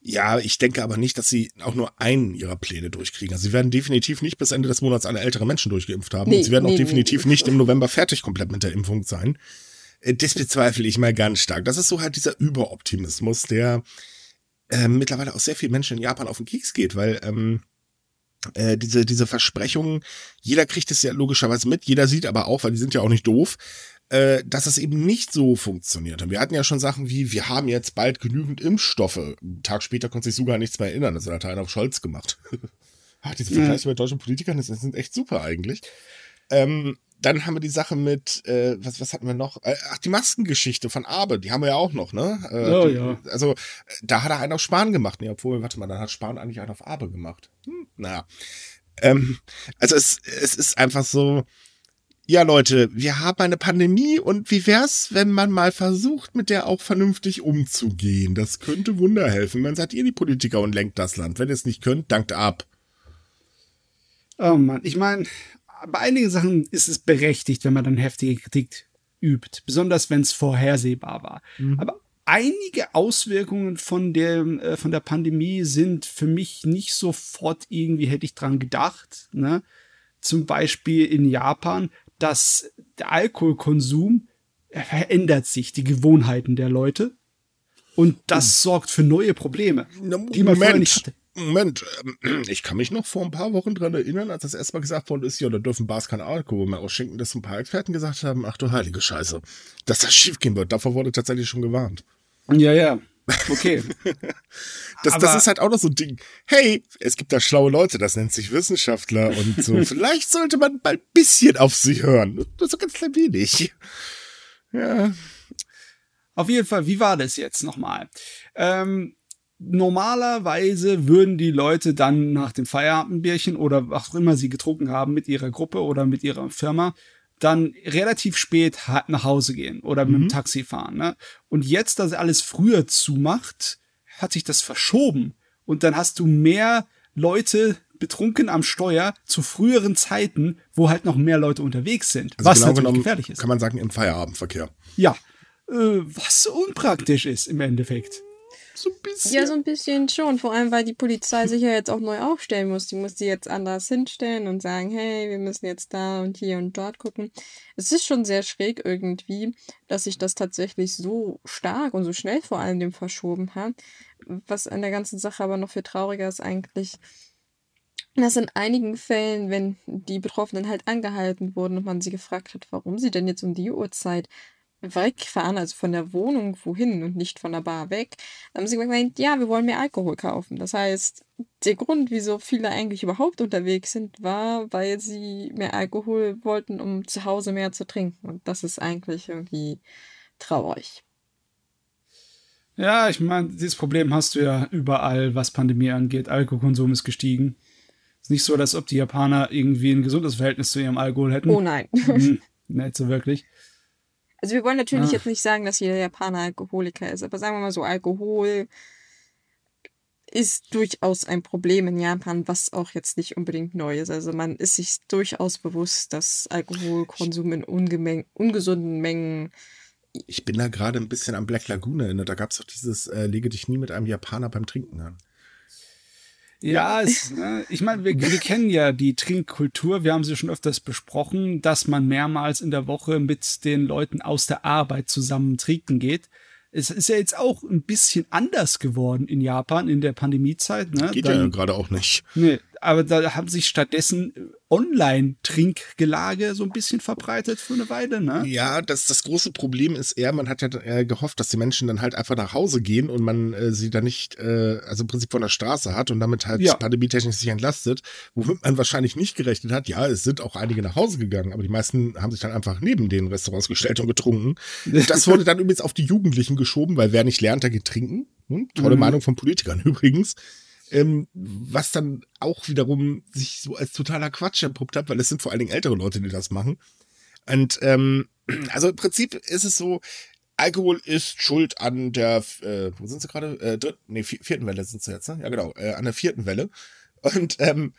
Ja, ich denke aber nicht, dass sie auch nur einen ihrer Pläne durchkriegen. Also sie werden definitiv nicht bis Ende des Monats alle ältere Menschen durchgeimpft haben. Nee, und sie werden nee, auch definitiv nee. nicht im November fertig komplett mit der Impfung sein. Äh, das bezweifle ich mal ganz stark. Das ist so halt dieser Überoptimismus, der äh, mittlerweile auch sehr vielen Menschen in Japan auf den Keks geht, weil ähm, äh, diese, diese Versprechungen, jeder kriegt es ja logischerweise mit, jeder sieht aber auch, weil die sind ja auch nicht doof, äh, dass es eben nicht so funktioniert. Und wir hatten ja schon Sachen wie, wir haben jetzt bald genügend Impfstoffe. Einen Tag später konnte sich sogar nichts mehr erinnern. Das hat einer auf Scholz gemacht. (laughs) Ach, diese Vergleiche ja. bei deutschen Politikern, das sind echt super eigentlich. Ähm, dann haben wir die Sache mit, äh, was, was hatten wir noch? Äh, ach, die Maskengeschichte von Abe, die haben wir ja auch noch, ne? Äh, oh, ja. Also, da hat er einen auf Spahn gemacht. Nee, obwohl, warte mal, dann hat Spahn eigentlich einen auf Abe gemacht. Hm, naja. Ähm, also es, es ist einfach so, ja Leute, wir haben eine Pandemie und wie wär's, wenn man mal versucht, mit der auch vernünftig umzugehen? Das könnte Wunder helfen. Man sagt ihr die Politiker und lenkt das Land. Wenn ihr es nicht könnt, dankt ab. Oh Mann, ich meine, bei einigen Sachen ist es berechtigt, wenn man dann heftige Kritik übt, besonders wenn es vorhersehbar war. Mhm. Aber einige Auswirkungen von der, äh, von der Pandemie sind für mich nicht sofort irgendwie, hätte ich dran gedacht. Ne? Zum Beispiel in Japan, dass der Alkoholkonsum verändert sich, die Gewohnheiten der Leute. Und das mhm. sorgt für neue Probleme, die man vorher nicht hatte. Moment, ähm, ich kann mich noch vor ein paar Wochen dran erinnern, als das erstmal gesagt worden ist, ja, da dürfen Bars kein Alkohol mehr ausschenken, dass ein paar Experten gesagt haben, ach du heilige Scheiße, dass das schiefgehen wird. Davor wurde tatsächlich schon gewarnt. Ja, ja. Okay. (laughs) das, das ist halt auch noch so ein Ding. Hey, es gibt da schlaue Leute, das nennt sich Wissenschaftler und so. (laughs) Vielleicht sollte man mal ein bisschen auf sie hören. Nur so ganz klein wenig. Ja. Auf jeden Fall, wie war das jetzt nochmal? Ähm, normalerweise würden die Leute dann nach dem Feierabendbierchen oder was auch immer sie getrunken haben mit ihrer Gruppe oder mit ihrer Firma dann relativ spät nach Hause gehen oder mit dem mhm. Taxi fahren. Ne? Und jetzt, dass alles früher zumacht, hat sich das verschoben. Und dann hast du mehr Leute betrunken am Steuer zu früheren Zeiten, wo halt noch mehr Leute unterwegs sind. Also was genau natürlich gefährlich ist. Kann man sagen, im Feierabendverkehr. Ja. Äh, was unpraktisch ist im Endeffekt. So ein bisschen. Ja, so ein bisschen schon. Vor allem, weil die Polizei sich ja jetzt auch neu aufstellen muss. Die muss die jetzt anders hinstellen und sagen, hey, wir müssen jetzt da und hier und dort gucken. Es ist schon sehr schräg irgendwie, dass sich das tatsächlich so stark und so schnell vor allem dem verschoben hat. Was an der ganzen Sache aber noch viel trauriger ist eigentlich, dass in einigen Fällen, wenn die Betroffenen halt angehalten wurden und man sie gefragt hat, warum sie denn jetzt um die Uhrzeit wegfahren, also von der Wohnung wohin und nicht von der Bar weg, haben sie gemeint, ja, wir wollen mehr Alkohol kaufen. Das heißt, der Grund, wieso viele eigentlich überhaupt unterwegs sind, war, weil sie mehr Alkohol wollten, um zu Hause mehr zu trinken. Und das ist eigentlich irgendwie traurig. Ja, ich meine, dieses Problem hast du ja überall, was Pandemie angeht. Alkoholkonsum ist gestiegen. Ist nicht so, als ob die Japaner irgendwie ein gesundes Verhältnis zu ihrem Alkohol hätten. Oh nein. Hm, (laughs) nicht so wirklich. Also wir wollen natürlich Ah. jetzt nicht sagen, dass jeder Japaner Alkoholiker ist, aber sagen wir mal so, Alkohol ist durchaus ein Problem in Japan, was auch jetzt nicht unbedingt neu ist. Also man ist sich durchaus bewusst, dass Alkoholkonsum in ungemeng ungesunden Mengen Ich bin da gerade ein bisschen am Black Lagoon erinnert. Da gab es doch dieses äh, Lege dich nie mit einem Japaner beim Trinken an. Ja, es, ne, ich meine, wir, wir kennen ja die Trinkkultur. Wir haben sie schon öfters besprochen, dass man mehrmals in der Woche mit den Leuten aus der Arbeit zusammen trinken geht. Es ist ja jetzt auch ein bisschen anders geworden in Japan in der Pandemiezeit. Ne? Geht Dann- ja gerade auch nicht. Nee, aber da haben sich stattdessen Online-Trinkgelage so ein bisschen verbreitet für eine Weile, ne? Ja, das, das große Problem ist eher, man hat ja äh, gehofft, dass die Menschen dann halt einfach nach Hause gehen und man äh, sie dann nicht, äh, also im Prinzip von der Straße hat und damit halt Ja. pandemietechnisch sich entlastet, womit man wahrscheinlich nicht gerechnet hat. Ja, es sind auch einige nach Hause gegangen, aber die meisten haben sich dann einfach neben den Restaurants gestellt und getrunken. Das wurde dann übrigens auf die Jugendlichen geschoben, weil wer nicht lernt, der geht trinken. Hm? Tolle Mhm. Meinung von Politikern (laughs) übrigens. Ähm, was dann auch wiederum sich so als totaler Quatsch entpuppt hat, weil es sind vor allen Dingen ältere Leute, die das machen. Und ähm, (clears throat) also im Prinzip ist es so, Alkohol ist schuld an der, äh, wo sind sie gerade? Äh, dritten, nee, vier- vierten Welle sind sie jetzt, ne? Ja, genau, äh, an der vierten Welle. Und ähm,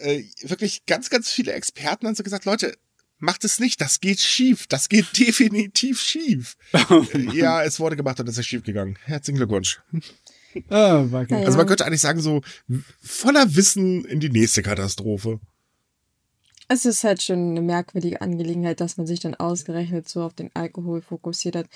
äh, wirklich ganz, ganz viele Experten haben so gesagt, Leute, macht es nicht, das geht schief, das geht (laughs) definitiv schief. Äh, (laughs) ja, es wurde gemacht und es ist schief gegangen. Herzlichen Glückwunsch. Ah, war geil. Also man könnte eigentlich sagen, so voller Wissen in die nächste Katastrophe. Es ist halt schon eine merkwürdige Angelegenheit, dass man sich dann ausgerechnet so auf den Alkohol fokussiert hat.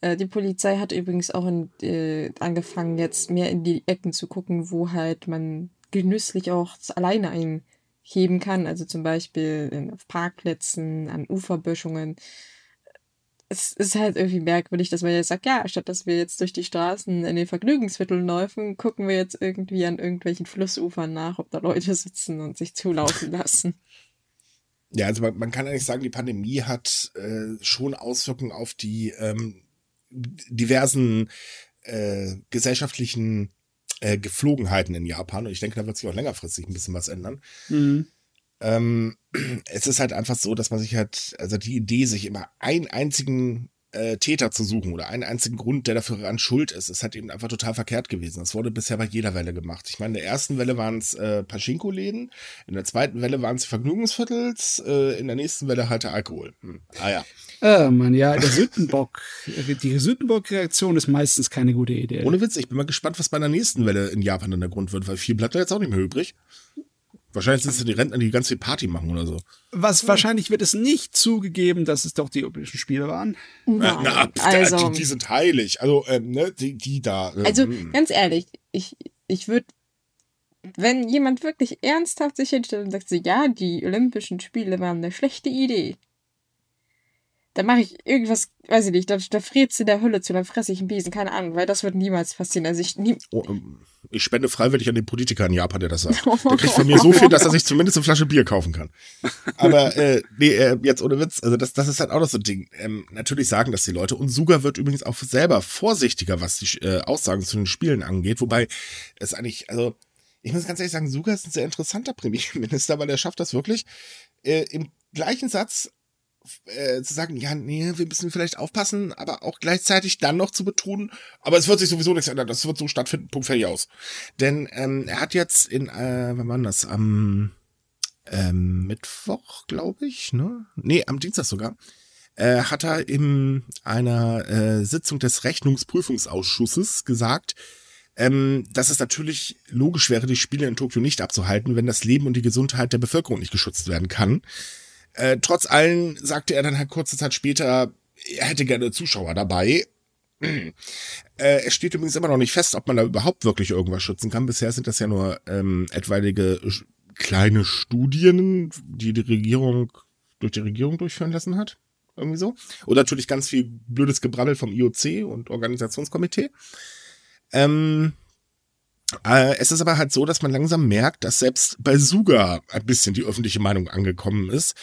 Äh, die Polizei hat übrigens auch in, äh, angefangen, jetzt mehr in die Ecken zu gucken, wo halt man genüsslich auch alleine einheben kann. Also zum Beispiel in, auf Parkplätzen, an Uferböschungen. Es ist halt irgendwie merkwürdig, dass man jetzt sagt, ja, statt dass wir jetzt durch die Straßen in den Vergnügungsvierteln laufen, gucken wir jetzt irgendwie an irgendwelchen Flussufern nach, ob da Leute sitzen und sich zulaufen (laughs) lassen. Ja, also man, man kann eigentlich sagen, die Pandemie hat äh, schon Auswirkungen auf die ähm, diversen äh, gesellschaftlichen äh, Geflogenheiten in Japan. Und ich denke, da wird sich auch längerfristig ein bisschen was ändern. Mhm. Ähm, es ist halt einfach so, dass man sich halt, also die Idee, sich immer einen einzigen äh, Täter zu suchen oder einen einzigen Grund, der dafür an Schuld ist, ist halt eben einfach total verkehrt gewesen. Das wurde bisher bei jeder Welle gemacht. Ich meine, in der ersten Welle waren es äh, Pachinko-Läden, in der zweiten Welle waren es Vergnügungsviertels, äh, in der nächsten Welle halt der Alkohol. Hm. Ah ja. Ah, Mann, ja, der Sündenbock, (laughs) die Sündenbock-Reaktion ist meistens keine gute Idee. Ohne Witz, ich bin mal gespannt, was bei der nächsten Welle in Japan dann der Grund wird, weil viel bleibt da jetzt auch nicht mehr übrig. Wahrscheinlich sind es die Rentner, die ganz viel Party machen oder so. Was wahrscheinlich wird es nicht zugegeben, dass es doch die Olympischen Spiele waren. Nein, Na, pf, also, die, die sind heilig. Also, ähm, ne, die, die da. ähm, also hm. ganz ehrlich, ich, ich würde, wenn jemand wirklich ernsthaft sich hinstellt und sagt so, ja, die Olympischen Spiele waren eine schlechte Idee, dann mache ich irgendwas, weiß ich nicht, da, da friert's in der Hölle zu, dann fresse ich einen Besen, keine Ahnung, weil das wird niemals passieren. Also ich nie, Oh, ähm, ich spende freiwillig an den Politiker in Japan, der das sagt. (laughs) Der kriegt von mir so viel, dass er sich zumindest eine Flasche Bier kaufen kann. Aber äh, nee, äh, jetzt ohne Witz, also das, das ist halt auch noch so ein Ding. Ähm, natürlich sagen das die Leute. Und Suga wird übrigens auch selber vorsichtiger, was die äh, Aussagen zu den Spielen angeht. Wobei es eigentlich, also ich muss ganz ehrlich sagen, Suga ist ein sehr interessanter Premierminister, (laughs) weil er schafft das wirklich äh, im gleichen Satz äh, zu sagen, ja, nee, wir müssen vielleicht aufpassen, aber auch gleichzeitig dann noch zu betonen, aber es wird sich sowieso nichts ändern, das wird so stattfinden, Punkt fertig aus. Denn ähm, er hat jetzt in, äh, wann war das, am ähm, Mittwoch, glaube ich, ne? Nee, am Dienstag sogar, äh, hat er in einer äh, Sitzung des Rechnungsprüfungsausschusses gesagt, ähm, dass es natürlich logisch wäre, die Spiele in Tokio nicht abzuhalten, wenn das Leben und die Gesundheit der Bevölkerung nicht geschützt werden kann. Äh, trotz allem sagte er dann halt kurze Zeit später, er hätte gerne Zuschauer dabei. (clears throat) Äh, es steht übrigens immer noch nicht fest, ob man da überhaupt wirklich irgendwas schützen kann. Bisher sind das ja nur ähm, etwaige kleine Studien, die die Regierung durch die Regierung durchführen lassen hat. irgendwie so. Und natürlich ganz viel blödes Gebrabbel vom IOC und Organisationskomitee. Ähm, äh, es ist aber halt so, dass man langsam merkt, dass selbst bei Suga ein bisschen die öffentliche Meinung angekommen ist.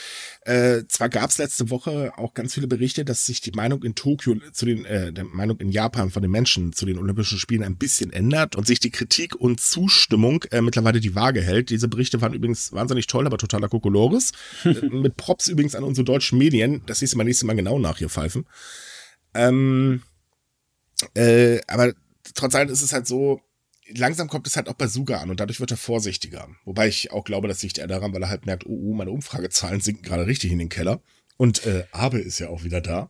Äh, zwar gab es letzte Woche auch ganz viele Berichte, dass sich die Meinung in Tokio zu den, äh, der Meinung in Japan von den Menschen zu den Olympischen Spielen ein bisschen ändert und sich die Kritik und Zustimmung äh, mittlerweile die Waage hält. Diese Berichte waren übrigens wahnsinnig toll, aber totaler Kokolores. (laughs) Äh, mit Props übrigens an unsere deutschen Medien. Das siehst du mal nächstes Mal genau nach hier pfeifen. Ähm, äh, aber trotz allem ist es halt so, langsam kommt es halt auch bei Suga an und dadurch wird er vorsichtiger. Wobei ich auch glaube, das liegt eher daran, weil er halt merkt, oh, oh meine Umfragezahlen sinken gerade richtig in den Keller. Und äh, Abe ist ja auch wieder da.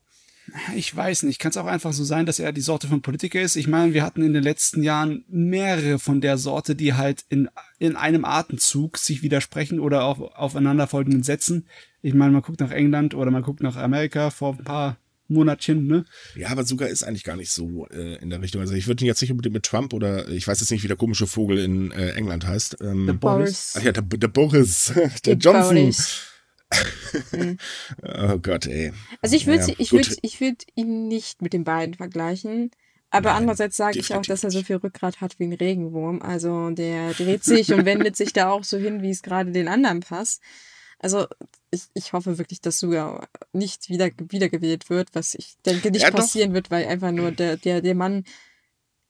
Ich weiß nicht. Kann es auch einfach so sein, dass er die Sorte von Politiker ist? Ich meine, wir hatten in den letzten Jahren mehrere von der Sorte, die halt in, in einem Atemzug sich widersprechen oder auf aufeinanderfolgenden Sätzen. Ich meine, man guckt nach England oder man guckt nach Amerika vor ein paar Monatchen, ne? Ja, aber sogar ist eigentlich gar nicht so äh, in der Richtung. Also ich würde ihn jetzt nicht unbedingt mit Trump oder ich weiß jetzt nicht, wie der komische Vogel in äh, England heißt. Ähm, der Boris. Ach ja, der, der Boris, (laughs) der Johnson. Boris. (laughs) oh Gott, ey. Also ich würde ja, ich würd, ich würd ihn nicht mit den beiden vergleichen. Aber Nein, andererseits sage ich auch, dass er so viel Rückgrat hat wie ein Regenwurm. Also der dreht sich und wendet sich da auch so hin, wie es gerade den anderen passt. Also ich, ich hoffe wirklich, dass Suga nicht wieder wiedergewählt wird, was ich denke nicht ja, passieren doch. wird, weil einfach nur der, der, der Mann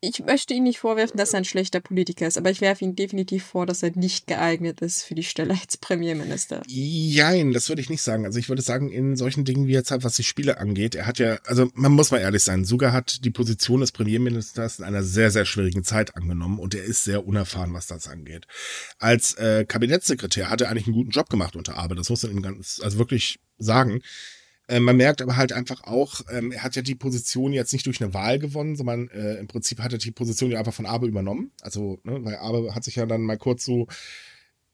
ich möchte ihm nicht vorwerfen, dass er ein schlechter Politiker ist, aber ich werfe ihm definitiv vor, dass er nicht geeignet ist für die Stelle als Premierminister. Jein, das würde ich nicht sagen. Also ich würde sagen, in solchen Dingen wie jetzt halt, was die Spiele angeht, er hat ja, also man muss mal ehrlich sein, Suga hat die Position des Premierministers in einer sehr, sehr schwierigen Zeit angenommen und er ist sehr unerfahren, was das angeht. Als äh, Kabinettssekretär hat er eigentlich einen guten Job gemacht unter Abe, das muss man ihm ganz, also wirklich sagen. Äh, man merkt aber halt einfach auch, ähm, er hat ja die Position jetzt nicht durch eine Wahl gewonnen, sondern äh, im Prinzip hat er die Position ja einfach von Abe übernommen. Also, ne, weil Abe hat sich ja dann mal kurz so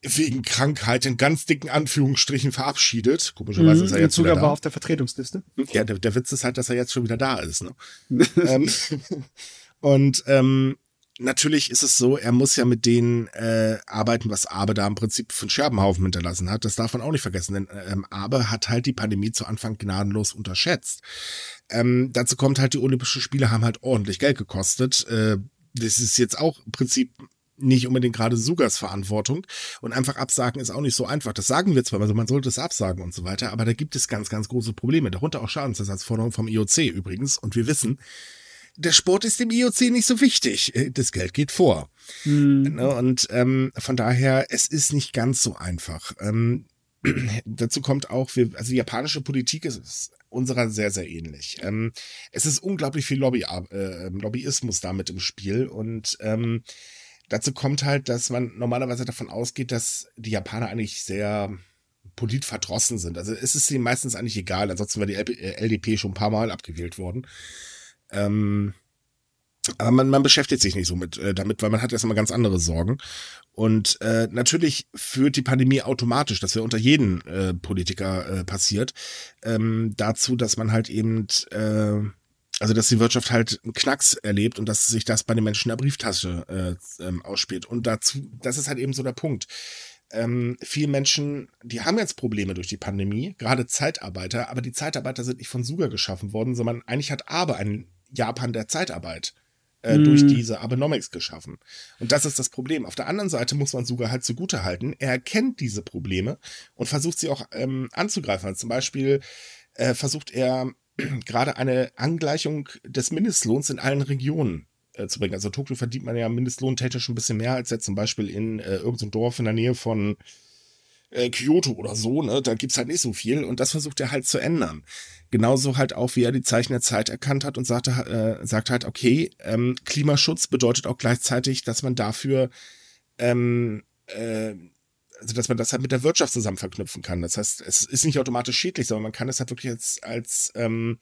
wegen Krankheit in ganz dicken Anführungsstrichen verabschiedet. Komischerweise mhm, ist er jetzt sogar war auf der Vertretungsliste. Ja, der, der Witz ist halt, dass er jetzt schon wieder da ist. Ne? (laughs) ähm, (laughs) und ähm, natürlich ist es so, er muss ja mit denen äh, arbeiten, was Abe da im Prinzip einen Scherbenhaufen hinterlassen hat. Das darf man auch nicht vergessen, denn ähm, Abe hat halt die Pandemie zu Anfang gnadenlos unterschätzt. Ähm, dazu kommt halt, die Olympischen Spiele haben halt ordentlich Geld gekostet. Äh, das ist jetzt auch im Prinzip nicht unbedingt gerade Sugas Verantwortung. Und einfach absagen ist auch nicht so einfach. Das sagen wir zwar, also man sollte es absagen und so weiter, aber da gibt es ganz, ganz große Probleme. Darunter auch Schadensersatzforderungen vom IOC übrigens. Und wir wissen, der Sport ist dem IOC nicht so wichtig. Äh, das Geld geht vor. Mhm. Und ähm, von daher, es ist nicht ganz so einfach. Ähm, (clears throat) dazu kommt auch, wir, also die japanische Politik ist, ist unserer sehr, sehr ähnlich. Ähm, es ist unglaublich viel Lobby, äh, Lobbyismus damit im Spiel und ähm, dazu kommt halt, dass man normalerweise davon ausgeht, dass die Japaner eigentlich sehr politverdrossen sind. Also es ist ihnen meistens eigentlich egal, ansonsten wäre die LDP schon ein paar Mal abgewählt worden. Ähm, aber man, man beschäftigt sich nicht so mit äh, damit, weil man hat erstmal ganz andere Sorgen. Und äh, natürlich führt die Pandemie automatisch, das wäre unter jedem äh, Politiker äh, passiert, ähm, dazu, dass man halt eben, äh, also dass die Wirtschaft halt einen Knacks erlebt und dass sich das bei den Menschen in der Brieftasche äh, ähm, ausspielt. Und dazu, das ist halt eben so der Punkt. Ähm, viele Menschen, die haben jetzt Probleme durch die Pandemie, gerade Zeitarbeiter, aber die Zeitarbeiter sind nicht von Suga geschaffen worden, sondern eigentlich hat Abe einen Japan der Zeitarbeit äh, mm. durch diese Abenomics geschaffen. Und das ist das Problem. Auf der anderen Seite muss man sogar halt zugute halten, er erkennt diese Probleme und versucht sie auch ähm, anzugreifen. Also zum Beispiel äh, versucht er (clears throat) gerade eine Angleichung des Mindestlohns in allen Regionen äh, zu bringen. Also Tokio verdient man ja mindestlohntechnisch ein bisschen mehr als jetzt zum Beispiel in äh, irgendeinem Dorf in der Nähe von äh, Kyoto oder so, ne? Da gibt's halt nicht so viel und das versucht er halt zu ändern. Genauso halt auch, wie er die Zeichen der Zeit erkannt hat und sagte, äh, sagt halt, okay, ähm, Klimaschutz bedeutet auch gleichzeitig, dass man dafür, ähm, äh, also dass man das halt mit der Wirtschaft zusammen verknüpfen kann. Das heißt, es ist nicht automatisch schädlich, sondern man kann es halt wirklich als, als ähm,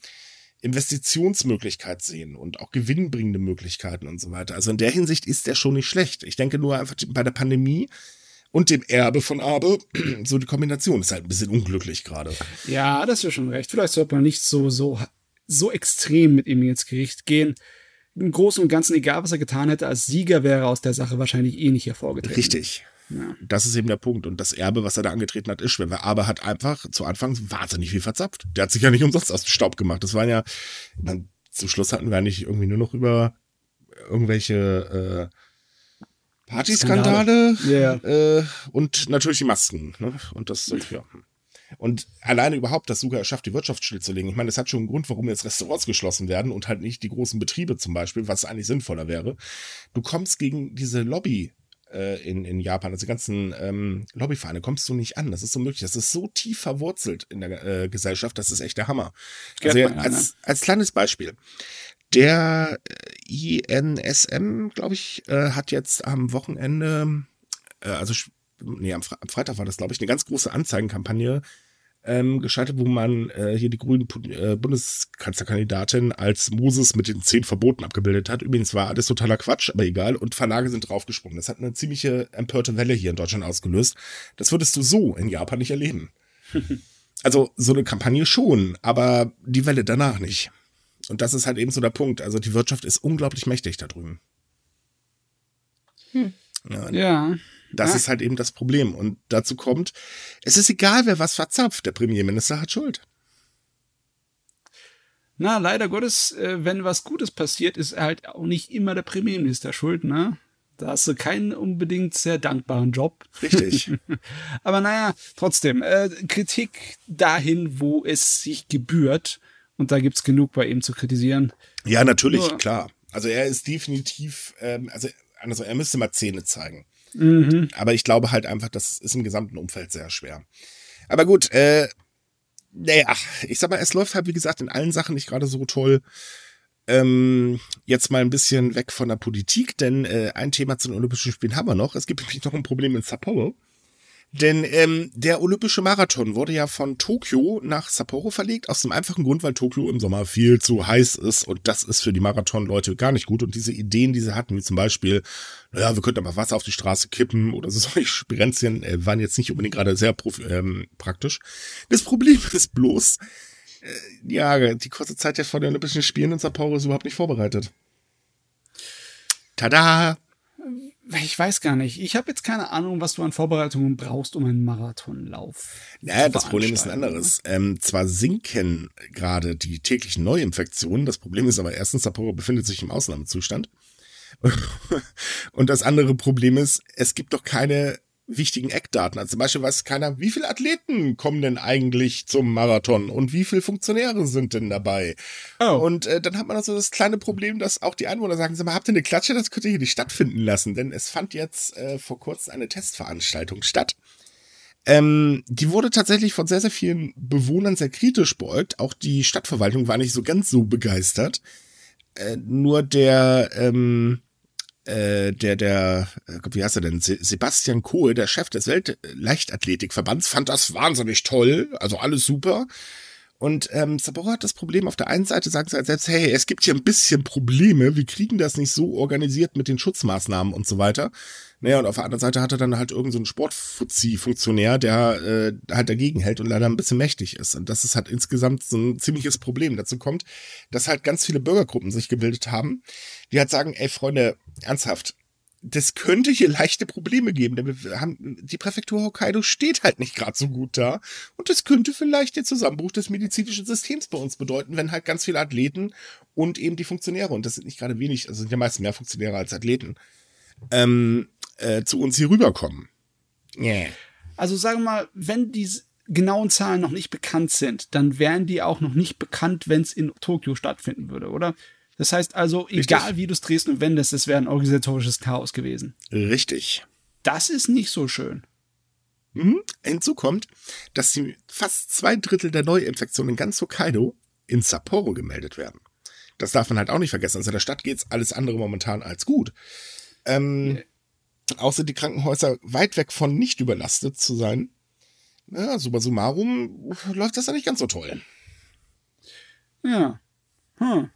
Investitionsmöglichkeit sehen und auch gewinnbringende Möglichkeiten und so weiter. Also in der Hinsicht ist der schon nicht schlecht. Ich denke nur einfach bei der Pandemie und dem Erbe von Abe, so die Kombination ist halt ein bisschen unglücklich gerade. Ja, das ist ja schon recht. Vielleicht sollte man nicht so, so, so extrem mit ihm ins Gericht gehen. Im Großen und Ganzen, egal was er getan hätte, als Sieger wäre aus der Sache wahrscheinlich eh nicht hervorgetreten. Richtig. Ja. Das ist eben der Punkt. Und das Erbe, was er da angetreten hat, ist schwer. Weil Abe hat einfach zu Anfang wahnsinnig viel verzapft. Der hat sich ja nicht umsonst aus dem Staub gemacht. Das waren ja, man, zum Schluss hatten wir nicht irgendwie nur noch über irgendwelche äh, Partyskandale yeah. äh, und natürlich die Masken. Ne? Und das, ja. Und alleine überhaupt, dass Suga es schafft, die Wirtschaft stillzulegen. Ich meine, das hat schon einen Grund, warum jetzt Restaurants geschlossen werden und halt nicht die großen Betriebe zum Beispiel, was eigentlich sinnvoller wäre. Du kommst gegen diese Lobby äh, in, in Japan, also die ganzen ähm, Lobbyvereine, kommst du nicht an. Das ist so möglich. Das ist so tief verwurzelt in der äh, Gesellschaft, das ist echt der Hammer. Also, ja, als, als kleines Beispiel. Der äh, INSM, glaube ich, äh, hat jetzt am Wochenende, äh, also nee, am, Fre am Freitag war das, glaube ich, eine ganz große Anzeigenkampagne ähm, geschaltet, wo man äh, hier die grünen äh, Bundeskanzlerkandidatin als Moses mit den zehn Verboten abgebildet hat. Übrigens war alles totaler Quatsch, aber egal. Und Verlage sind draufgesprungen. Das hat eine ziemliche empörte Welle hier in Deutschland ausgelöst. Das würdest du so in Japan nicht erleben. (laughs) also so eine Kampagne schon, aber die Welle danach nicht. Und das ist halt eben so der Punkt. Also die Wirtschaft ist unglaublich mächtig da drüben. Hm. Ja. ja. Das ja. ist halt eben das Problem. Und dazu kommt, es ist egal, wer was verzapft. Der Premierminister hat Schuld. Na, leider Gottes, äh, wenn was Gutes passiert, ist halt auch nicht immer der Premierminister schuld, ne? Da hast du keinen unbedingt sehr dankbaren Job. Richtig. (laughs) Aber naja, trotzdem, äh, Kritik dahin, wo es sich gebührt. Und da gibt's genug bei ihm zu kritisieren. Ja, natürlich, Nur, klar. Also er ist definitiv, ähm, also, also er müsste mal Zähne zeigen. Mhm. Aber ich glaube halt einfach, das ist im gesamten Umfeld sehr schwer. Aber gut, äh, naja, ich sag mal, es läuft halt, wie gesagt, in allen Sachen nicht gerade so toll. Ähm, jetzt mal ein bisschen weg von der Politik, denn äh, ein Thema zu den Olympischen Spielen haben wir noch. Es gibt nämlich noch ein Problem in Sapporo. Denn ähm, der Olympische Marathon wurde ja von Tokio nach Sapporo verlegt, aus dem einfachen Grund, weil Tokio im Sommer viel zu heiß ist und das ist für die Marathonleute gar nicht gut. Und diese Ideen, die sie hatten, wie zum Beispiel, naja, wir könnten aber Wasser auf die Straße kippen oder (laughs) so solche Spirenzchen, äh, waren jetzt nicht unbedingt gerade sehr ähm, praktisch. Das Problem (laughs) ist bloß, äh, ja, die kurze Zeit jetzt vor den Olympischen Spielen in Sapporo ist überhaupt nicht vorbereitet. Tada! Ich weiß gar nicht. Ich habe jetzt keine Ahnung, was du an Vorbereitungen brauchst, um einen Marathonlauf. Naja, das Problem ist ein anderes. Ähm, zwar sinken gerade die täglichen Neuinfektionen, das Problem ist aber erstens, Sapporo befindet sich im Ausnahmezustand. (laughs) Und das andere Problem ist, es gibt doch keine wichtigen Eckdaten. Also zum Beispiel weiß keiner, wie viele Athleten kommen denn eigentlich zum Marathon und wie viele Funktionäre sind denn dabei? Oh. Und äh, dann hat man also das kleine Problem, dass auch die Einwohner sagen, sag mal, habt ihr eine Klatsche? Das könnt ihr hier nicht stattfinden lassen, denn es fand jetzt äh, vor kurzem eine Testveranstaltung statt. Ähm, die wurde tatsächlich von sehr, sehr vielen Bewohnern sehr kritisch beäugt. Auch die Stadtverwaltung war nicht so ganz so begeistert. Äh, nur der, ähm, äh, der, der, äh, wie heißt er denn, Sebastian Kohl, der Chef des Weltleichtathletikverbands, fand das wahnsinnig toll, also alles super. Und ähm, Sapporo hat das Problem, auf der einen Seite sagen sie halt selbst, hey, es gibt hier ein bisschen Probleme, wir kriegen das nicht so organisiert mit den Schutzmaßnahmen und so weiter. Naja, und auf der anderen Seite hat er dann halt irgendeinen so Sportfuzzi-Funktionär, der äh, halt dagegen hält und leider ein bisschen mächtig ist. Und das ist halt insgesamt so ein ziemliches Problem. Dazu kommt, dass halt ganz viele Bürgergruppen sich gebildet haben, die halt sagen, ey Freunde, ernsthaft, das könnte hier leichte Probleme geben, denn wir haben, die Präfektur Hokkaido steht halt nicht gerade so gut da. Und das könnte vielleicht den Zusammenbruch des medizinischen Systems bei uns bedeuten, wenn halt ganz viele Athleten und eben die Funktionäre, und das sind nicht gerade wenig, also sind ja meist mehr Funktionäre als Athleten, ähm, äh, zu uns hier rüberkommen. Yeah. Also sagen wir mal, wenn die genauen Zahlen noch nicht bekannt sind, dann wären die auch noch nicht bekannt, wenn es in Tokio stattfinden würde, oder? Das heißt also, Richtig. egal wie du es drehst und wendest, es wäre ein organisatorisches Chaos gewesen. Richtig. Das ist nicht so schön. Mhm. Hinzu kommt, dass die fast zwei Drittel der Neuinfektionen in ganz Hokkaido in Sapporo gemeldet werden. Das darf man halt auch nicht vergessen. Also der Stadt geht's alles andere momentan als gut. Ähm, ja. Auch sind die Krankenhäuser weit weg von nicht überlastet zu sein. Ja, summa summarum läuft das ja nicht ganz so toll. Ja. Hm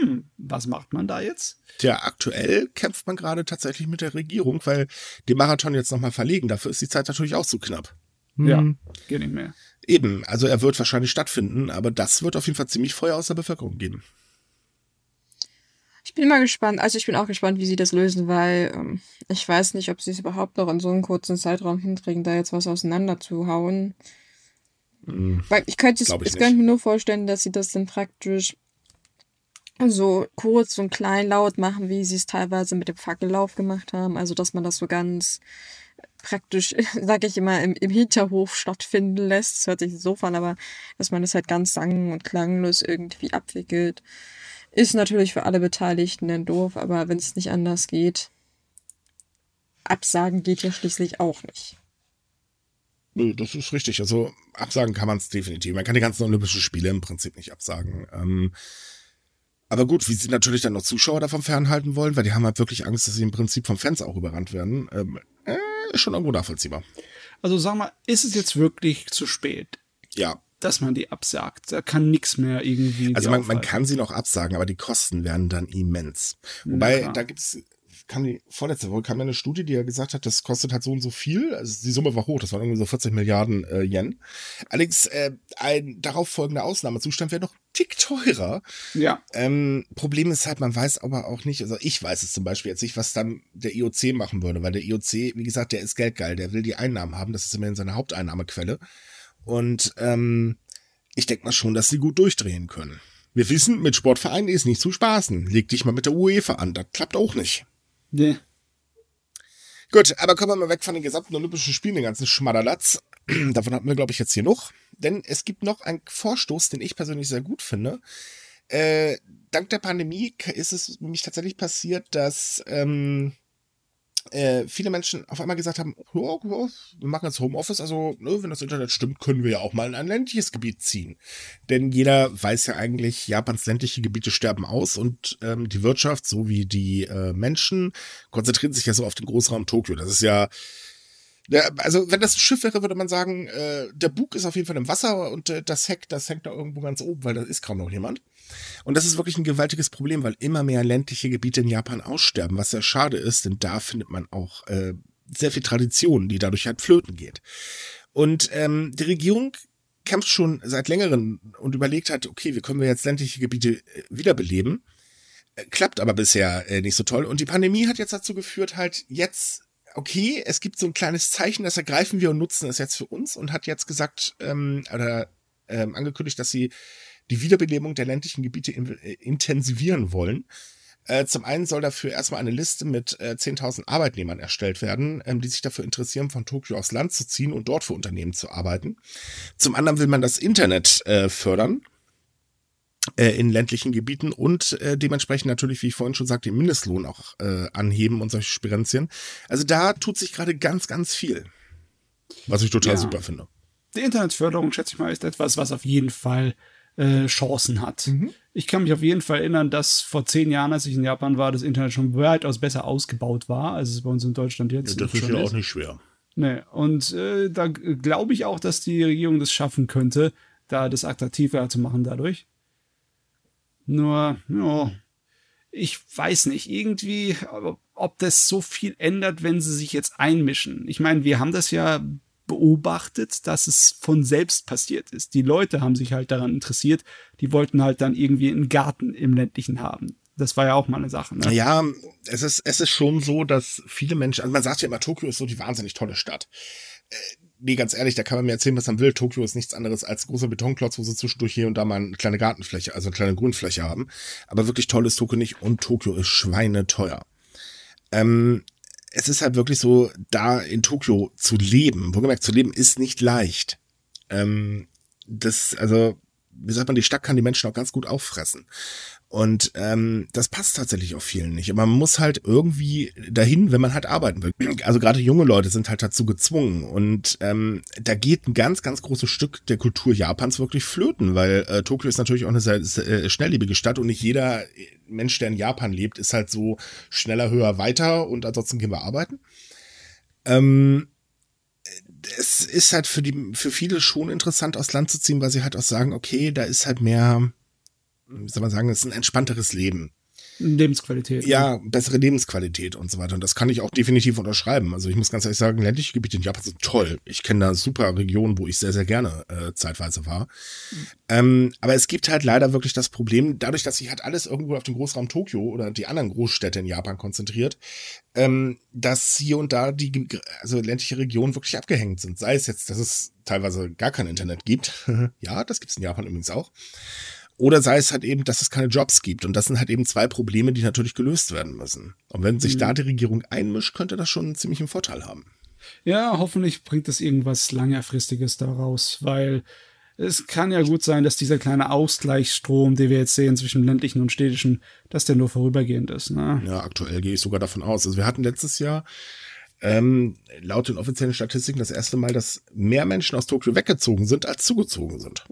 hm, was macht man da jetzt? Tja, aktuell kämpft man gerade tatsächlich mit der Regierung, weil die Marathon jetzt nochmal verlegen. Dafür ist die Zeit natürlich auch zu knapp. Hm. Ja, geht nicht mehr. Eben, also er wird wahrscheinlich stattfinden, aber das wird auf jeden Fall ziemlich Feuer aus der Bevölkerung geben. Ich bin mal gespannt. Also ich bin auch gespannt, wie sie das lösen, weil ähm, ich weiß nicht, ob sie es überhaupt noch in so einem kurzen Zeitraum hinkriegen, da jetzt was auseinanderzuhauen. Mhm. Weil ich könnte es, ich, ich könnte mir nur vorstellen, dass sie das dann praktisch so kurz und klein laut machen, wie sie es teilweise mit dem Fackellauf gemacht haben. Also dass man das so ganz praktisch, (laughs) sag ich immer, im, im Hinterhof stattfinden lässt. Das hört sich so an, aber dass man das halt ganz sang- und klanglos irgendwie abwickelt. Ist natürlich für alle Beteiligten dann doof, aber wenn es nicht anders geht, absagen geht ja schließlich auch nicht. Das ist richtig. Also absagen kann man es definitiv. Man kann die ganzen Olympischen Spiele im Prinzip nicht absagen. Ähm, aber gut, wie sie natürlich dann noch Zuschauer davon fernhalten wollen, weil die haben halt wirklich Angst, dass sie im Prinzip vom Fans auch überrannt werden, ähm, äh, ist schon irgendwo nachvollziehbar. Also sag mal, ist es jetzt wirklich zu spät? Ja. Dass man die absagt. Da kann nichts mehr irgendwie. Also man, man kann sie noch absagen, aber die Kosten werden dann immens. Wobei, ja. da gibt's kam die vorletzte Woche kam eine Studie, die ja gesagt hat, das kostet halt so und so viel. Also die Summe war hoch, das waren irgendwie so 40 Milliarden äh, Yen. Allerdings äh, ein darauf folgender Ausnahmezustand wäre noch tick teurer. Ja. Ähm, Problem ist halt, man weiß aber auch nicht, also ich weiß es zum Beispiel jetzt nicht, was dann der IOC machen würde, weil der IOC, wie gesagt, der ist geldgeil, der will die Einnahmen haben, das ist immerhin seine Haupteinnahmequelle. Und ähm, ich denke mal schon, dass sie gut durchdrehen können. Wir wissen, mit Sportvereinen ist nicht zu spaßen. Leg dich mal mit der UEFA an, das klappt auch nicht. Nee. Gut, aber kommen wir mal weg von den gesamten Olympischen Spielen, den ganzen Schmadderlatz. (clears throat) Davon hatten wir, glaube ich, jetzt hier noch. Denn es gibt noch einen Vorstoß, den ich persönlich sehr gut finde. Äh, dank der Pandemie ist es nämlich tatsächlich passiert, dass ähm, äh, viele Menschen auf einmal gesagt haben, oh, oh, wir machen jetzt Homeoffice, also ne, wenn das Internet stimmt, können wir ja auch mal in ein ländliches Gebiet ziehen. Denn jeder weiß ja eigentlich, Japans ländliche Gebiete sterben aus und ähm, die Wirtschaft sowie die äh, Menschen konzentrieren sich ja so auf den Großraum Tokio. Das ist ja ja, also wenn das ein Schiff wäre, würde man sagen, äh, der Bug ist auf jeden Fall im Wasser und äh, das Heck, das hängt da irgendwo ganz oben, weil da ist kaum noch jemand. Und das ist wirklich ein gewaltiges Problem, weil immer mehr ländliche Gebiete in Japan aussterben, was sehr schade ist, denn da findet man auch äh, sehr viel Tradition, die dadurch halt flöten geht. Und ähm, die Regierung kämpft schon seit längerem und überlegt hat, okay, wie können wir jetzt ländliche Gebiete äh, wiederbeleben? Äh, klappt aber bisher äh, nicht so toll. Und die Pandemie hat jetzt dazu geführt, halt jetzt okay, es gibt so ein kleines Zeichen, das ergreifen wir und nutzen es jetzt für uns und hat jetzt gesagt ähm, oder ähm, angekündigt, dass sie die Wiederbelebung der ländlichen Gebiete in, äh, intensivieren wollen. Äh, zum einen soll dafür erstmal eine Liste mit äh, 10.000 Arbeitnehmern erstellt werden, ähm, die sich dafür interessieren, von Tokio aufs Land zu ziehen und dort für Unternehmen zu arbeiten. Zum anderen will man das Internet äh, fördern in ländlichen Gebieten und äh, dementsprechend natürlich, wie ich vorhin schon sagte, den Mindestlohn auch äh, anheben und solche Spirenzien. Also da tut sich gerade ganz, ganz viel. Was ich total ja. super finde. Die Internetförderung, schätze ich mal, ist etwas, was auf jeden Fall äh, Chancen hat. Mhm. Ich kann mich auf jeden Fall erinnern, dass vor zehn Jahren, als ich in Japan war, das Internet schon weitaus besser ausgebaut war, als es bei uns in Deutschland jetzt ja, das ist ja auch nicht schwer. Nee, und äh, da glaube ich auch, dass die Regierung das schaffen könnte, da das attraktiver zu machen dadurch. Nur, ja, ich weiß nicht, irgendwie, ob das so viel ändert, wenn sie sich jetzt einmischen. Ich meine, wir haben das ja beobachtet, dass es von selbst passiert ist. Die Leute haben sich halt daran interessiert, die wollten halt dann irgendwie einen Garten im ländlichen haben. Das war ja auch mal eine Sache. Ne? Ja, es ist, es ist schon so, dass viele Menschen, also man sagt ja immer, Tokio ist so die wahnsinnig tolle Stadt. Nee, ganz ehrlich, da kann man mir erzählen, was man will. Tokio ist nichts anderes als großer Betonklotz, wo sie zwischendurch hier und da mal eine kleine Gartenfläche, also eine kleine Grünfläche haben. Aber wirklich toll ist Tokio nicht und Tokio ist schweineteuer. Ähm, es ist halt wirklich so, da in Tokio zu leben, wohlgemerkt zu leben, ist nicht leicht. Ähm, das, also, wie sagt man, die Stadt kann die Menschen auch ganz gut auffressen. Und ähm, das passt tatsächlich auch vielen nicht. Aber man muss halt irgendwie dahin, wenn man halt arbeiten will. (clears throat) Also gerade junge Leute sind halt dazu gezwungen. Und ähm, da geht ein ganz, ganz großes Stück der Kultur Japans wirklich flöten, weil äh, Tokio ist natürlich auch eine sehr, sehr äh, schnelllebige Stadt und nicht jeder Mensch, der in Japan lebt, ist halt so schneller, höher, weiter und ansonsten gehen wir arbeiten. Ähm, es ist halt für die, für viele schon interessant, aus Land zu ziehen, weil sie halt auch sagen, okay, da ist halt mehr, wie soll man sagen, es ist ein entspannteres Leben. Lebensqualität. Ja, bessere Lebensqualität und so weiter. Und das kann ich auch definitiv unterschreiben. Also ich muss ganz ehrlich sagen, ländliche Gebiete in Japan sind toll. Ich kenne da super Regionen, wo ich sehr, sehr gerne äh, zeitweise war. Mhm. Ähm, aber es gibt halt leider wirklich das Problem, dadurch, dass sich halt alles irgendwo auf den Großraum Tokio oder die anderen Großstädte in Japan konzentriert, ähm, dass hier und da die also ländliche Regionen wirklich abgehängt sind. Sei es jetzt, dass es teilweise gar kein Internet gibt. (laughs) ja, das gibt es in Japan übrigens auch. Oder sei es halt eben, dass es keine Jobs gibt. Und das sind halt eben zwei Probleme, die natürlich gelöst werden müssen. Und wenn sich mhm. da die Regierung einmischt, könnte das schon einen ziemlichen Vorteil haben. Ja, hoffentlich bringt das irgendwas langerfristiges daraus, weil es kann ja gut sein, dass dieser kleine Ausgleichsstrom, den wir jetzt sehen zwischen ländlichen und städtischen, dass der nur vorübergehend ist. Ne? Ja, aktuell gehe ich sogar davon aus. Also wir hatten letztes Jahr ähm, laut den offiziellen Statistiken das erste Mal, dass mehr Menschen aus Tokio weggezogen sind, als zugezogen sind.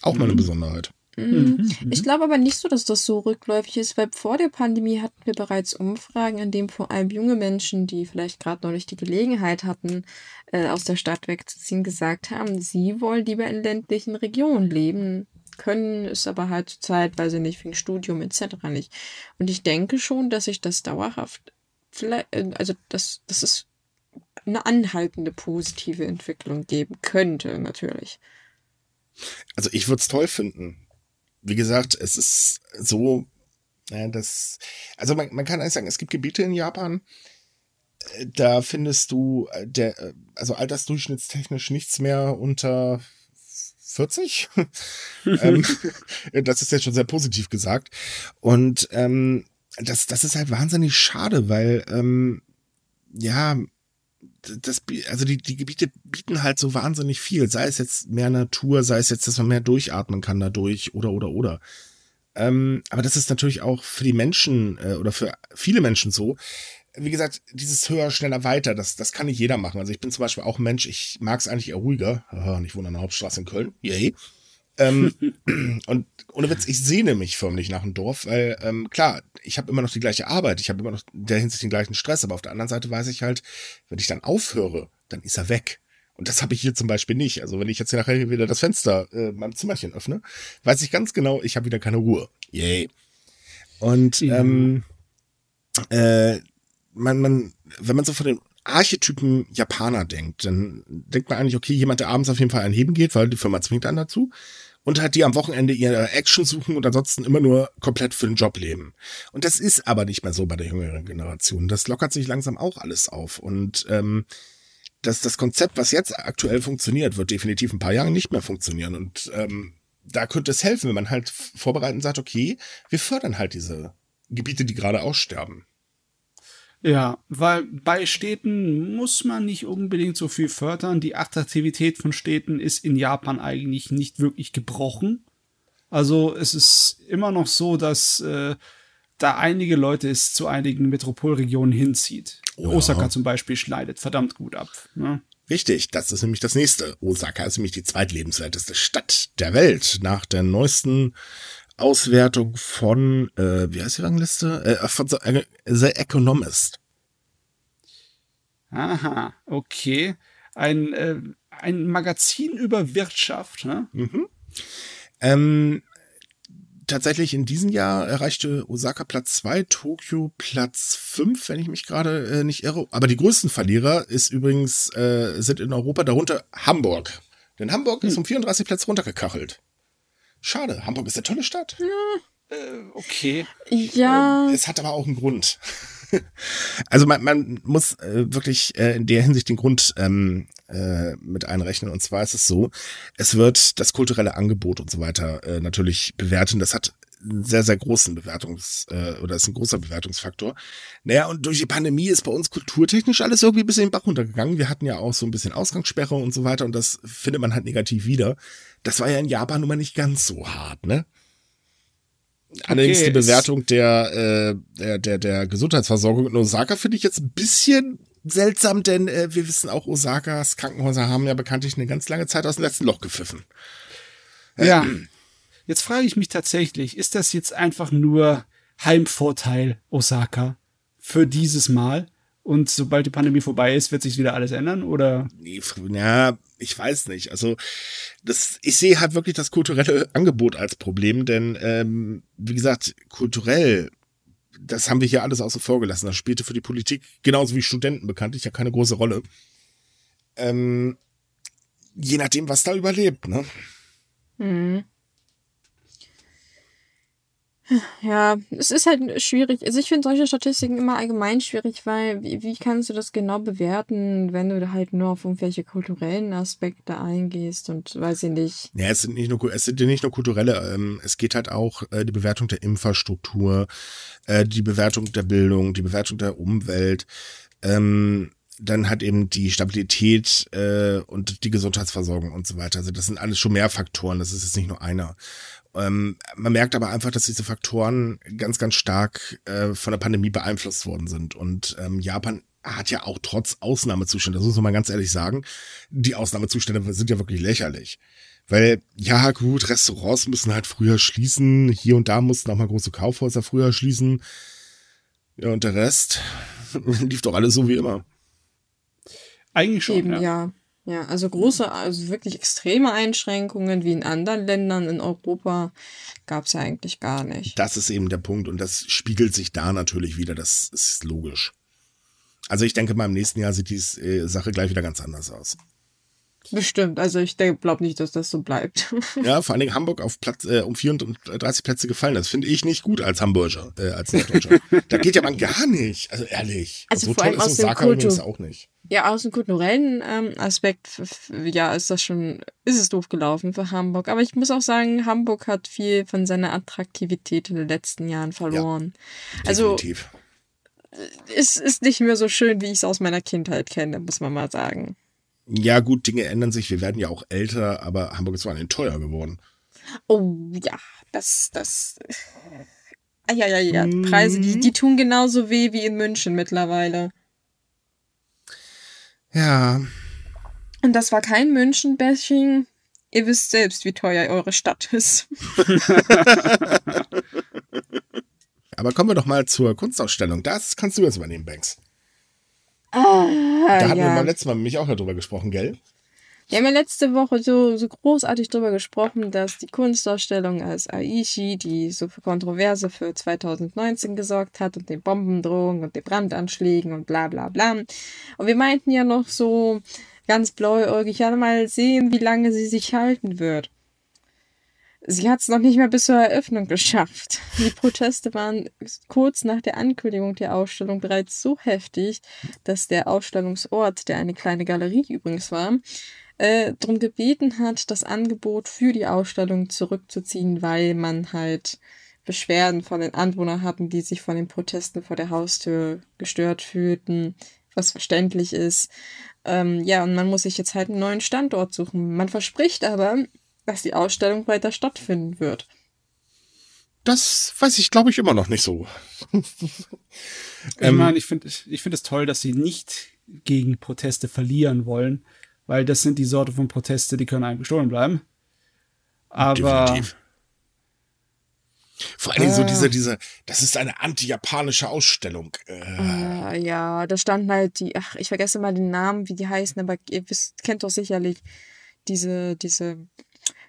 Auch mal eine mhm. Besonderheit. Mhm. mhm. Ich glaube aber nicht so, dass das so rückläufig ist, weil vor der Pandemie hatten wir bereits Umfragen, in denen vor allem junge Menschen, die vielleicht gerade noch nicht die Gelegenheit hatten, äh, aus der Stadt wegzuziehen, gesagt haben, sie wollen lieber in ländlichen Regionen leben, können es aber halt zur Zeit, weil sie nicht wegen Studium etc. nicht. Und ich denke schon, dass sich das dauerhaft, vielleicht, äh, also dass, dass es eine anhaltende positive Entwicklung geben könnte, natürlich. Also ich würde es toll finden, wie gesagt, es ist so, ja, das, also man, man kann eigentlich sagen, es gibt Gebiete in Japan, äh, da findest du äh, der, äh, also altersdurchschnittstechnisch nichts mehr unter 40. (laughs) ähm, das ist jetzt schon sehr positiv gesagt. Und ähm, das, das ist halt wahnsinnig schade, weil ähm, ja, das, also die, die Gebiete bieten halt so wahnsinnig viel. Sei es jetzt mehr Natur, sei es jetzt, dass man mehr durchatmen kann dadurch oder, oder, oder. Ähm, aber das ist natürlich auch für die Menschen äh, oder für viele Menschen so. Wie gesagt, dieses höher, schneller, weiter, das, das kann nicht jeder machen. Also ich bin zum Beispiel auch Mensch, ich mag es eigentlich eher ruhiger. nicht wohne an der Hauptstraße in Köln. Yay. Ähm, (laughs) und ohne Witz, ich sehne mich förmlich nach dem Dorf, weil ähm, klar, ich habe immer noch die gleiche Arbeit, ich habe immer noch in der Hinsicht den gleichen Stress, aber auf der anderen Seite weiß ich halt, wenn ich dann aufhöre, dann ist er weg. Und das habe ich hier zum Beispiel nicht. Also wenn ich jetzt hier nachher wieder das Fenster äh, meinem Zimmerchen öffne, weiß ich ganz genau, ich habe wieder keine Ruhe. Yay. Und ähm, äh, man, man, wenn man so von den Archetypen Japaner denkt, dann denkt man eigentlich, okay, jemand, der abends auf jeden Fall einheben geht, weil die Firma zwingt einen dazu und halt die am Wochenende ihre Action suchen und ansonsten immer nur komplett für den Job leben. Und das ist aber nicht mehr so bei der jüngeren Generation. Das lockert sich langsam auch alles auf. Und ähm, das, das Konzept, was jetzt aktuell funktioniert, wird definitiv ein paar Jahre nicht mehr funktionieren. Und ähm, da könnte es helfen, wenn man halt vorbereitend sagt, okay, wir fördern halt diese Gebiete, die gerade aussterben. Ja, weil bei Städten muss man nicht unbedingt so viel fördern. Die Attraktivität von Städten ist in Japan eigentlich nicht wirklich gebrochen. Also es ist immer noch so, dass äh, da einige Leute es zu einigen Metropolregionen hinzieht. Ja. Osaka zum Beispiel schneidet verdammt gut ab. Ne? Richtig, das ist nämlich das nächste. Osaka ist nämlich die zweitlebenswerteste Stadt der Welt nach der neuesten Auswertung von, äh, wie heißt die Rangliste? Äh, von The Economist. Aha, okay. Ein, äh, ein Magazin über Wirtschaft, ne? Mhm. Ähm, tatsächlich in diesem Jahr erreichte Osaka Platz 2, Tokio Platz 5, wenn ich mich gerade äh, nicht irre. Aber die größten Verlierer ist übrigens, äh, sind in Europa, darunter Hamburg. Denn Hamburg hm. ist um 34 Plätze runtergekachelt. Schade, Hamburg ist eine tolle Stadt. Ja, äh, okay. Ja. Äh, es hat aber auch einen Grund. (laughs) also man, man muss äh, wirklich äh, in der Hinsicht den Grund ähm, äh, mit einrechnen. Und zwar ist es so, es wird das kulturelle Angebot und so weiter äh, natürlich bewerten. Das hat einen sehr, sehr großen Bewertungs- äh, oder ist ein großer Bewertungsfaktor. Naja, und durch die Pandemie ist bei uns kulturtechnisch alles irgendwie ein bisschen den Bach runtergegangen. Wir hatten ja auch so ein bisschen Ausgangssperre und so weiter und das findet man halt negativ wieder. Das war ja in Japan nun mal nicht ganz so hart, ne? Allerdings okay, die Bewertung der, äh, der, der, der Gesundheitsversorgung in Osaka finde ich jetzt ein bisschen seltsam, denn äh, wir wissen auch, Osakas Krankenhäuser haben ja bekanntlich eine ganz lange Zeit aus dem letzten Loch gepfiffen. Ja. Jetzt frage ich mich tatsächlich, ist das jetzt einfach nur Heimvorteil Osaka für dieses Mal? Und sobald die Pandemie vorbei ist, wird sich wieder alles ändern, oder? Ja, ich weiß nicht. Also, das, ich sehe halt wirklich das kulturelle Angebot als Problem, denn, ähm, wie gesagt, kulturell das haben wir hier alles außen vor gelassen. Das spielte für die Politik, genauso wie Studenten bekanntlich, ja keine große Rolle. Ähm, je nachdem, was da überlebt, ne? Mhm. Ja, es ist halt schwierig. Also ich finde solche Statistiken immer allgemein schwierig, weil wie, wie kannst du das genau bewerten, wenn du halt nur auf irgendwelche kulturellen Aspekte eingehst und weiß ich nicht. Ja, es sind nicht nur, es sind nicht nur kulturelle, ähm, es geht halt auch äh, die Bewertung der Infrastruktur, äh, die Bewertung der Bildung, die Bewertung der Umwelt, ähm, dann hat eben die Stabilität äh, und die Gesundheitsversorgung und so weiter. Also das sind alles schon mehr Faktoren, das ist jetzt nicht nur einer. Ähm, man merkt aber einfach, dass diese Faktoren ganz, ganz stark äh, von der Pandemie beeinflusst worden sind. Und ähm, Japan hat ja auch trotz Ausnahmezustände, das muss man mal ganz ehrlich sagen, die Ausnahmezustände sind ja wirklich lächerlich. Weil, ja, gut, Restaurants müssen halt früher schließen, hier und da mussten auch mal große Kaufhäuser früher schließen. Ja, und der Rest (laughs) lief doch alles so wie immer. Eigentlich schon. Eben, ja. ja. Ja, also große, also wirklich extreme Einschränkungen wie in anderen Ländern in Europa gab es ja eigentlich gar nicht. Das ist eben der Punkt und das spiegelt sich da natürlich wieder, das ist logisch. Also ich denke mal, im nächsten Jahr sieht die äh, Sache gleich wieder ganz anders aus. Bestimmt, also ich glaube nicht, dass das so bleibt. ja, (laughs) vor allen Dingen Hamburg auf Platz äh, um 34 Plätze gefallen. Das finde ich nicht gut als Hamburger, äh, als Norddeutscher. (laughs) da geht ja man gar nicht, also ehrlich. Also so vor allem toll ist Osaka übrigens auch nicht. Ja, aus dem kulturellen ähm, Aspekt, ja, ist das schon, ist es doof gelaufen für Hamburg. Aber ich muss auch sagen, Hamburg hat viel von seiner Attraktivität in den letzten Jahren verloren. Ja, also definitiv. es ist nicht mehr so schön, wie ich es aus meiner Kindheit kenne, muss man mal sagen. Ja, gut, Dinge ändern sich. Wir werden ja auch älter, aber Hamburg ist vor allem teuer geworden. Oh ja, das, das. Ja, ja, ja. Preise, die, die tun genauso weh wie in München mittlerweile. Ja. Und das war kein München-Bashing. Ihr wisst selbst, wie teuer eure Stadt ist. (laughs) Aber kommen wir doch mal zur Kunstausstellung. Das kannst du jetzt übernehmen, Banks. Ah, da hatten ja. wir beim letzten Mal nämlich auch darüber gesprochen, gell? Wir haben ja letzte Woche so, so großartig darüber gesprochen, dass die Kunstausstellung als Aichi, die so für Kontroverse für 2019 gesorgt hat und den Bombendrohungen und den Brandanschlägen und bla bla bla. Und wir meinten ja noch so ganz blauäugig, ja mal sehen, wie lange sie sich halten wird. Sie hat es noch nicht mehr bis zur Eröffnung geschafft. Die Proteste waren kurz nach der Ankündigung der Ausstellung bereits so heftig, dass der Ausstellungsort, der eine kleine Galerie übrigens war, äh, darum gebeten hat, das Angebot für die Ausstellung zurückzuziehen, weil man halt Beschwerden von den Anwohnern hatten, die sich von den Protesten vor der Haustür gestört fühlten, was verständlich ist. Ähm, ja, und man muss sich jetzt halt einen neuen Standort suchen. Man verspricht aber, dass die Ausstellung weiter stattfinden wird. Das weiß ich, glaube ich, immer noch nicht so. (laughs) ich ähm, meine, ich finde ich finde es toll, dass sie nicht gegen Proteste verlieren wollen, weil das sind die Sorte von Proteste, die können einem gestohlen bleiben. Aber. Definitiv. Vor allem äh, so diese, diese, das ist eine anti-japanische Ausstellung. Äh. Äh, ja, da standen halt die, ach, ich vergesse mal den Namen, wie die heißen, aber ihr wisst, kennt doch sicherlich diese, diese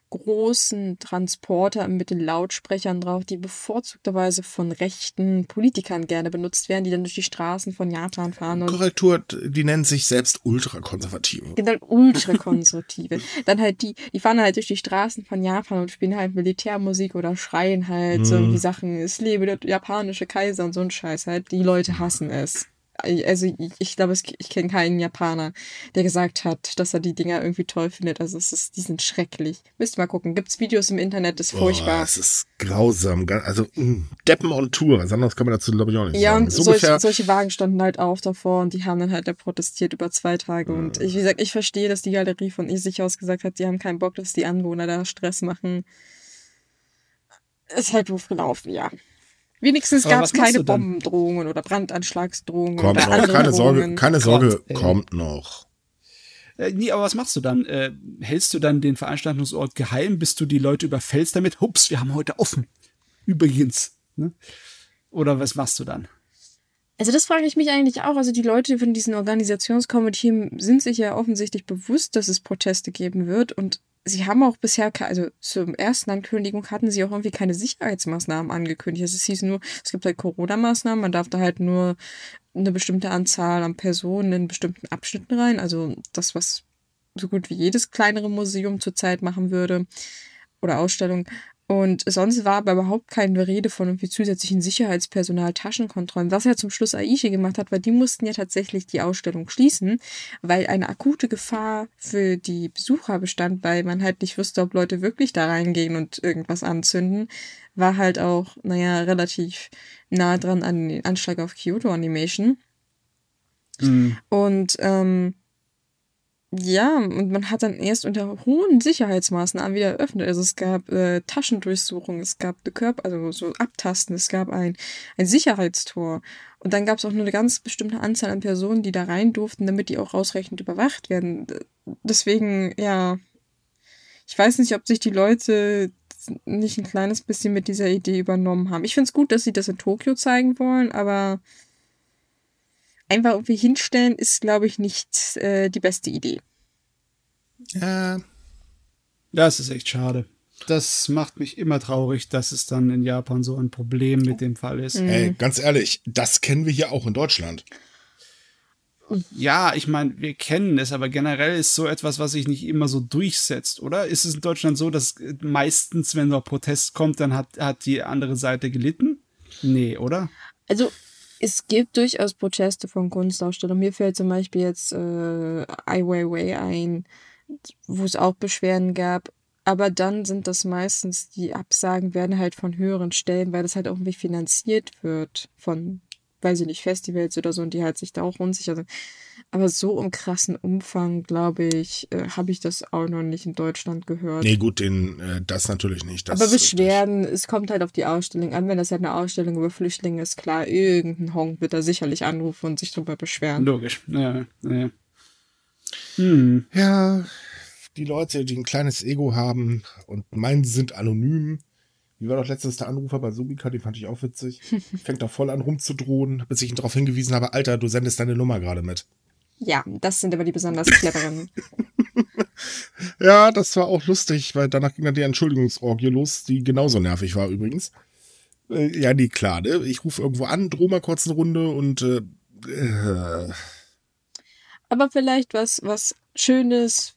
großen Transporter mit den Lautsprechern drauf, die bevorzugterweise von rechten Politikern gerne benutzt werden, die dann durch die Straßen von Japan fahren. Und Korrektur, die nennen sich selbst Ultrakonservative. Genau, Ultrakonservative. (laughs) dann halt die, die fahren halt durch die Straßen von Japan und spielen halt Militärmusik oder schreien halt mm. so die Sachen, es lebe der japanische Kaiser und so ein Scheiß halt. Die Leute hassen es also ich, glaube, ich kenne keinen Japaner, der gesagt hat, dass er die Dinger irgendwie toll findet. Also es ist, die sind schrecklich. Müsst mal gucken. Gibt's Videos im Internet, das ist furchtbar. Es ist grausam. Also mh, mm, Deppen on Tour. Was anderes kann man dazu, glaube ich, auch nicht ja, sagen. Ja, und so solche, solche Wagen standen halt auch davor und die haben dann halt da protestiert über zwei Tage. Ja. Und ich, wie gesagt, ich verstehe, dass die Galerie von ihr sich aus gesagt hat, die haben keinen Bock, dass die Anwohner da Stress machen. Ist halt doof gelaufen, ja. Wenigstens gab es keine Bombendrohungen oder Brandanschlagsdrohungen. Kommt oder noch, keine Sorge, keine Sorge, Gott, kommt noch. Äh, nee, aber was machst du dann? Äh, hältst du dann den Veranstaltungsort geheim, bis du die Leute überfällst damit? Hups, wir haben heute offen. Übrigens. Ne? Oder was machst du dann? Also das frage ich mich eigentlich auch. Also die Leute von diesen Organisationskomitee sind sich ja offensichtlich bewusst, dass es Proteste geben wird und sie haben auch bisher, also zur ersten Ankündigung hatten sie auch irgendwie keine Sicherheitsmaßnahmen angekündigt. Also es hieß nur, es gibt halt Corona-Maßnahmen, man darf da halt nur eine bestimmte Anzahl an Personen in bestimmten Abschnitten rein. Also das, was so gut wie jedes kleinere Museum zurzeit machen würde oder Ausstellung. Und sonst war aber überhaupt keine Rede von irgendwie zusätzlichen Sicherheitspersonal, Taschenkontrollen, was ja zum Schluss Aichi gemacht hat, weil die mussten ja tatsächlich die Ausstellung schließen, weil eine akute Gefahr für die Besucher bestand, weil man halt nicht wusste, ob Leute wirklich da reingehen und irgendwas anzünden, war halt auch, naja, relativ nah dran an den Anschlag auf Kyoto Animation. Mhm. Und ähm, ja, und man hat dann erst unter hohen Sicherheitsmaßnahmen wieder eröffnet. Also es gab äh, Taschendurchsuchungen, es gab eine Körper, also so Abtasten, es gab ein, ein Sicherheitstor. Und dann gab es auch nur eine ganz bestimmte Anzahl an Personen, die da rein durften, damit die auch ausreichend überwacht werden. Deswegen, ja, ich weiß nicht, ob sich die Leute nicht ein kleines bisschen mit dieser Idee übernommen haben. Ich finde es gut, dass sie das in Tokio zeigen wollen, aber einfach irgendwie hinstellen, ist, glaube ich, nicht äh, die beste Idee. Ja. Das ist echt schade. Das macht mich immer traurig, dass es dann in Japan so ein Problem mit dem Fall ist. Mhm. Ey, ganz ehrlich, das kennen wir hier auch in Deutschland. Ja, ich meine, wir kennen es, aber generell ist so etwas, was sich nicht immer so durchsetzt, oder? Ist es in Deutschland so, dass meistens, wenn noch Protest kommt, dann hat, hat die andere Seite gelitten? Nee, oder? Also es gibt durchaus Proteste von Kunstausstellern. Mir fällt zum Beispiel jetzt äh, Ai Weiwei ein, wo es auch Beschwerden gab. Aber dann sind das meistens, die Absagen werden halt von höheren Stellen, weil das halt auch irgendwie finanziert wird von weiß ich nicht, Festivals oder so und die halt sich da auch unsicher sind. Aber so im krassen Umfang, glaube ich, äh, habe ich das auch noch nicht in Deutschland gehört. Nee, gut, den, äh, das natürlich nicht. Das Aber Beschwerden, es kommt halt auf die Ausstellung an. Wenn das halt eine Ausstellung über Flüchtlinge ist, klar, irgendein Honk wird da sicherlich anrufen und sich drüber beschweren. Logisch, ja, ja. Hm. Ja, die Leute, die ein kleines Ego haben und meinen, sie sind anonym, wie war doch letztens der Anrufer bei Subika, den fand ich auch witzig. Fängt doch voll an rumzudrohen, bis ich ihn darauf hingewiesen habe, Alter, du sendest deine Nummer gerade mit. Ja, das sind aber die besonders cleveren. (laughs) ja, das war auch lustig, weil danach ging dann die Entschuldigungsorgie los, die genauso nervig war übrigens. Äh, ja, nee, klar, ne? Ich rufe irgendwo an, drohe mal kurz eine Runde und äh, äh. Aber vielleicht was, was Schönes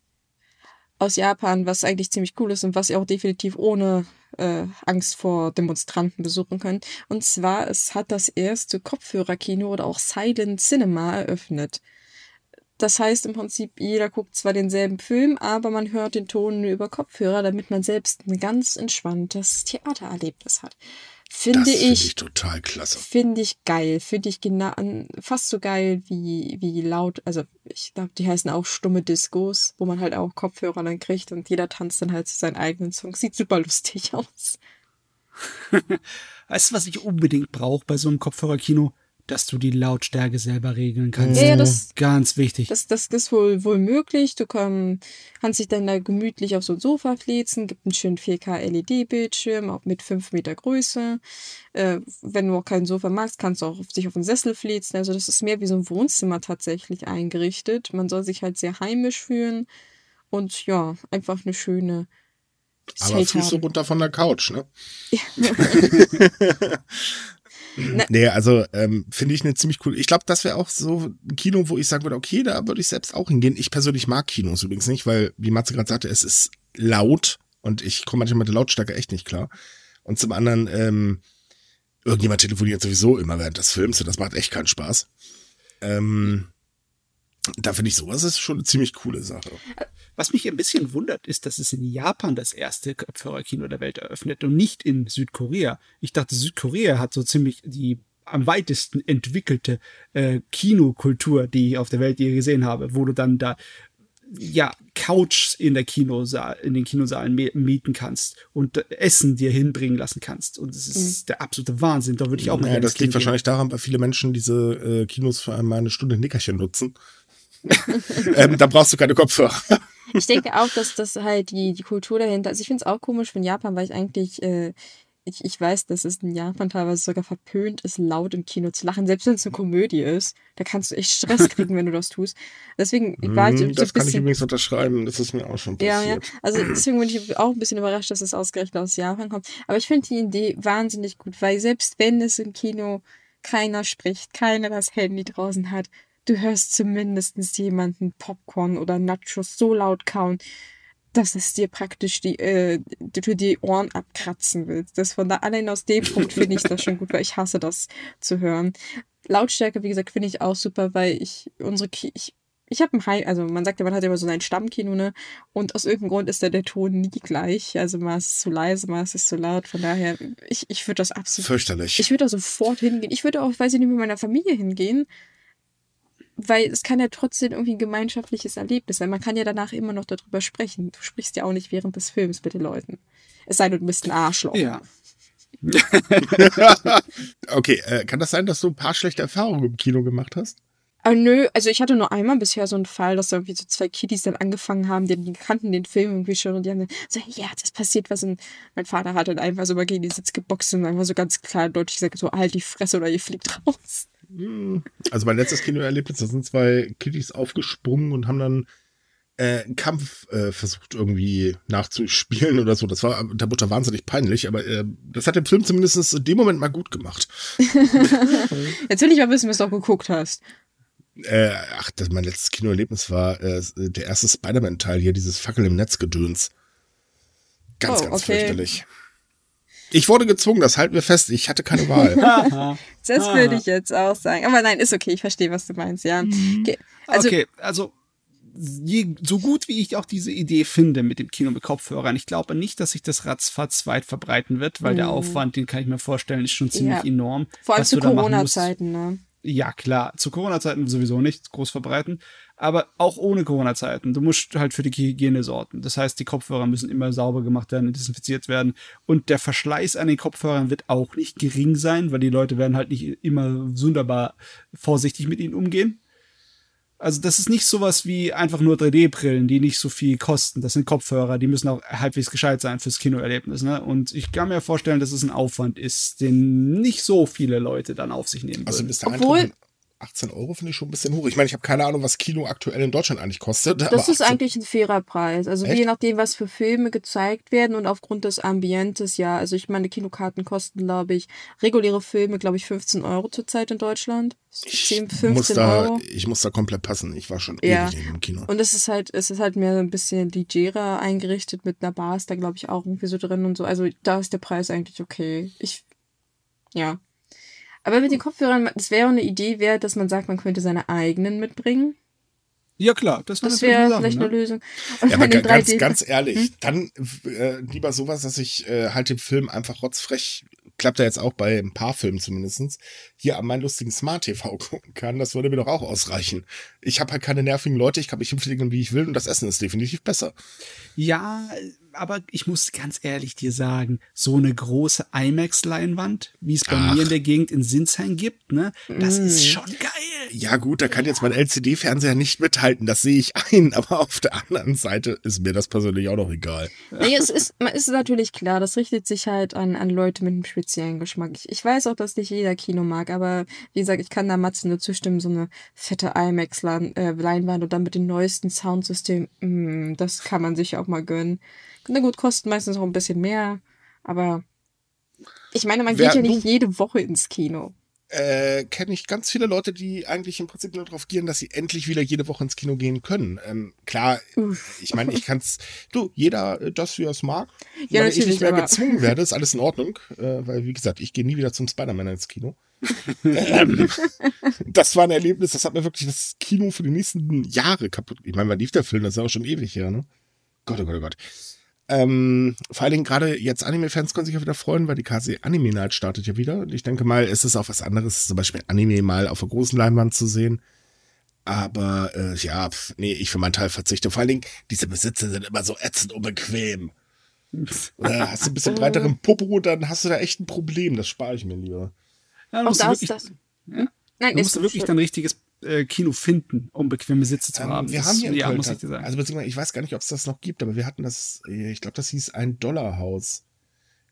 aus Japan, was eigentlich ziemlich cool ist und was ihr auch definitiv ohne äh, Angst vor Demonstranten besuchen könnt. Und zwar, es hat das erste Kopfhörerkino oder auch Silent Cinema eröffnet. Das heißt im Prinzip, jeder guckt zwar denselben Film, aber man hört den Ton nur über Kopfhörer, damit man selbst ein ganz entspanntes Theatererlebnis hat. Finde das ich, ich total klasse. Finde ich geil. Finde ich genau fast so geil wie, wie laut. Also, ich glaube, die heißen auch stumme Discos, wo man halt auch Kopfhörer dann kriegt und jeder tanzt dann halt zu seinen eigenen Songs. Sieht super lustig (laughs) aus. weißt du, was ich unbedingt brauche bei so einem Kopfhörerkino? Dass du die Lautstärke selber regeln kannst. Ja, das, Ganz wichtig. Das, das, ist wohl, wohl möglich. Du komm, kannst dich dann da gemütlich auf so ein Sofa flitzen, gibt einen schönen 4K-LED-Bildschirm, auch mit 5 Meter Größe. Äh, wenn du auch kein Sofa magst, kannst du auch dich auf einen Sessel flitzen. Also das ist mehr wie so ein Wohnzimmer tatsächlich eingerichtet. Man soll sich halt sehr heimisch fühlen. Und ja, einfach eine schöne aber Füße runter von der Couch, ne? Ja. (laughs) (laughs) (laughs) Na, nee, also ähm, finde ich eine ziemlich cool. Ich glaube, das wäre auch so ein Kino, wo ich sagen würde, okay, da würde ich selbst auch hingehen. Ich persönlich mag Kinos übrigens nicht, weil, wie Matze gerade sagte, es ist laut und ich komme manchmal mit der Lautstärke echt nicht klar. Und zum anderen, ähm, irgendjemand telefoniert sowieso immer während des Films und das macht echt keinen Spaß. Ähm, da finde ich sowas ist schon eine ziemlich coole Sache. Was mich ein bisschen wundert, ist, dass es in Japan das erste Kopfhörerkino der Welt eröffnet und nicht in Südkorea. Ich dachte, Südkorea hat so ziemlich die am weitesten entwickelte äh, Kinokultur, die ich auf der Welt je gesehen habe, wo du dann da ja Couch in der Kinosaal, in den Kinosaalen mieten kannst und Essen dir hinbringen lassen kannst. Und das ist mhm. der absolute Wahnsinn. Da würde ich auch mal. Ja, das liegt wahrscheinlich daran, weil viele Menschen diese äh, Kinos für einmal eine Stunde Nickerchen nutzen. (laughs) ähm, da brauchst du keine Kopfhörer. ich denke auch, dass das halt die, die Kultur dahinter, also ich finde es auch komisch von Japan, weil ich eigentlich äh, ich, ich weiß, dass es in Japan teilweise sogar verpönt ist, laut im Kino zu lachen, selbst wenn es eine Komödie ist. Da kannst du echt Stress (laughs) kriegen, wenn du das tust. Deswegen war ich mm, Das kann ich übrigens unterschreiben, das ist mir auch schon passiert. Ja, ja. Also deswegen bin ich auch ein bisschen überrascht, dass es ausgerechnet aus Japan kommt. Aber ich finde die Idee wahnsinnig gut, weil selbst wenn es im Kino keiner spricht, keiner das Handy draußen hat, du hörst zumindest jemanden Popcorn oder Nachos so laut kauen, dass es dir praktisch die, äh, du die Ohren abkratzen willst. Das von da allein aus dem Punkt finde ich das schon gut, weil ich hasse das zu hören. Lautstärke, wie gesagt, finde ich auch super, weil ich unsere Ki ich, ich habe ein High, also man sagt ja, man hat immer so ein Stammkino, ne? Und aus irgendeinem Grund ist da der Ton nie gleich. Also mal ist es zu leise, mal ist es zu laut. Von daher, ich, ich würde das absolut. Fürchterlich. Ich würde da sofort hingehen. Ich würde auch, weiß ich nicht, mit meiner Familie hingehen weil es kann ja trotzdem irgendwie ein gemeinschaftliches Erlebnis sein. Man kann ja danach immer noch darüber sprechen. Du sprichst ja auch nicht während des Films mit den Leuten. Es sei denn, du bist ein Arschloch. Ja. (laughs) okay, äh, kann das sein, dass du ein paar schlechte Erfahrungen im Kino gemacht hast? Aber äh, nö, also ich hatte nur einmal bisher so einen Fall, dass irgendwie so zwei Kiddies dann angefangen haben, die, die kannten den Film irgendwie schon und die haben dann so, ja, das passiert was. Und mein Vater hat dann einfach so mal gegen die Sitz geboxt und einfach so ganz klar deutlich gesagt, so halt die Fresse oder ihr fliegt raus. Hm. Also mein letztes Kinoerlebnis, da sind zwei Kiddies aufgesprungen und haben dann äh, einen Kampf äh, versucht irgendwie nachzuspielen oder so. Das war der Mutter wahnsinnig peinlich, aber äh, das hat den Film zumindest in dem Moment mal gut gemacht. Jetzt will ich mal wissen, was du auch geguckt hast. Äh, ach, das, mein letztes Kinoerlebnis war äh, der erste Spider-Man-Teil hier, dieses Fackel im Netz-Gedöns. Ganz, oh, ganz okay. fürchterlich. Ich wurde gezwungen, das halten wir fest. Ich hatte keine Wahl. (laughs) das würde ich jetzt auch sagen. Aber nein, ist okay. Ich verstehe, was du meinst, ja. Mhm. Okay, also, okay, also je, so gut wie ich auch diese Idee finde mit dem Kino mit Kopfhörern, ich glaube nicht, dass sich das ratzfatz weit verbreiten wird, weil mm. der mhm. Aufwand, den kann ich mir vorstellen, ist schon ziemlich ja. enorm. Vor allem zu Corona-Zeiten, ne? Ja, klar. Zu Corona-Zeiten sowieso nicht groß verbreiten. Aber auch ohne Corona-Zeiten. Du musst halt für die Hygiene sorgen. Das heißt, die Kopfhörer müssen immer sauber gemacht werden, desinfiziert werden. Und der Verschleiß an den Kopfhörern wird auch nicht gering sein, weil die Leute werden halt nicht immer wunderbar vorsichtig mit ihnen umgehen. Also das ist nicht sowas wie einfach nur 3D-Brillen, die nicht so viel kosten. Das sind Kopfhörer, die müssen auch halbwegs gescheit sein fürs Kinoerlebnis. Ne? Und ich kann mir vorstellen, dass es ein Aufwand ist, den nicht so viele Leute dann auf sich nehmen also würden. Also bis Obwohl, 18 Euro finde ich schon ein bisschen hoch. Ich meine, ich habe keine Ahnung, was Kino aktuell in Deutschland eigentlich kostet. Das ist eigentlich ein fairer Preis. Also je nachdem, was für Filme gezeigt werden und aufgrund des Ambientes, ja. Also ich meine, Kinokarten kosten, glaube ich, reguläre Filme, glaube ich, 15 Euro zurzeit in Deutschland. 10, 15 muss da, Euro. Ich muss da komplett passen. Ich war schon ja. ewig im Kino. Und es ist halt, es ist halt mehr ein bisschen legerer eingerichtet mit einer Bar ist da, glaube ich, auch irgendwie so drin und so. Also da ist der Preis eigentlich okay. Ich, ja. Aber mit den Kopfhörern, das wäre eine Idee wert, dass man sagt, man könnte seine eigenen mitbringen. Ja, klar, das, das wäre vielleicht ne? eine Lösung. Und ja, aber ganz, ganz ehrlich, hm? dann äh, lieber sowas, dass ich äh, halt den Film einfach rotzfrech klappt ja jetzt auch bei ein paar Filmen zumindestens hier an meinen lustigen Smart TV (laughs) gucken kann, das würde mir doch auch ausreichen. Ich habe halt keine nervigen Leute, ich kann mich hinfliegen, wie ich will und das Essen ist definitiv besser. Ja, aber ich muss ganz ehrlich dir sagen, so eine große IMAX-Leinwand, wie es bei Ach. mir in der Gegend in Sinsheim gibt, ne, das mm. ist schon geil. Ja gut, da kann jetzt mein LCD-Fernseher nicht mithalten, das sehe ich ein, (laughs) aber auf der anderen Seite ist mir das persönlich auch noch egal. Nee, es ist, ist natürlich klar, das richtet sich halt an, an Leute mit einem speziellen Geschmack. Ich, ich weiß auch, dass nicht jeder Kino mag, aber wie gesagt, ich kann da Matze nur zustimmen, so eine fette IMAX-Leinwand und dann mit dem neuesten Soundsystem, mm, das kann man sich auch mal gönnen. Na gut, kosten meistens auch ein bisschen mehr, aber ich meine, man Wer, geht ja nicht jede Woche ins Kino. Äh, kenne ich ganz viele Leute, die eigentlich im Prinzip nur darauf gehen, dass sie endlich wieder jede Woche ins Kino gehen können. Ähm, klar, Uff. ich meine, ich kann's, du, jeder äh, das, wie er es mag. Ja, Wenn ich nicht mehr gezwungen werde, ist alles in Ordnung, äh, weil, wie gesagt, ich gehe nie wieder zum Spider-Man ins Kino. ähm, das war ein Erlebnis, das hat mir wirklich das Kino für die nächsten Jahre kaputt. Ich meine, wann lief der Film? Das ist auch schon ewig her, ne? Gott, oh Gott, oh Gott. Ähm, vor allen Dingen gerade jetzt Anime-Fans können sich ja wieder freuen, weil die KC Anime Night startet ja wieder. Und ich denke mal, es ist auch was anderes, zum Beispiel Anime mal auf der großen Leinwand zu sehen. Aber äh, ja, pf, nee, ich für meinen Teil verzichte. Vor allen Dingen, diese Besitzer sind immer so ätzend unbequem. Oder hast du ein bisschen breiteren Popo, dann hast du da echt ein Problem. Das spare ich mir lieber. Ja, du musst, wirklich, das. Hm? Nein, du musst wirklich dann richtiges äh, Kino finden, um bequeme Sitze zu ähm, haben. Wir das, haben hier in ja, Köln, muss ich dir sagen. Also beziehungsweise, ich weiß gar nicht, ob es das noch gibt, aber wir hatten das, äh, ich glaube, das hieß ein Dollarhaus.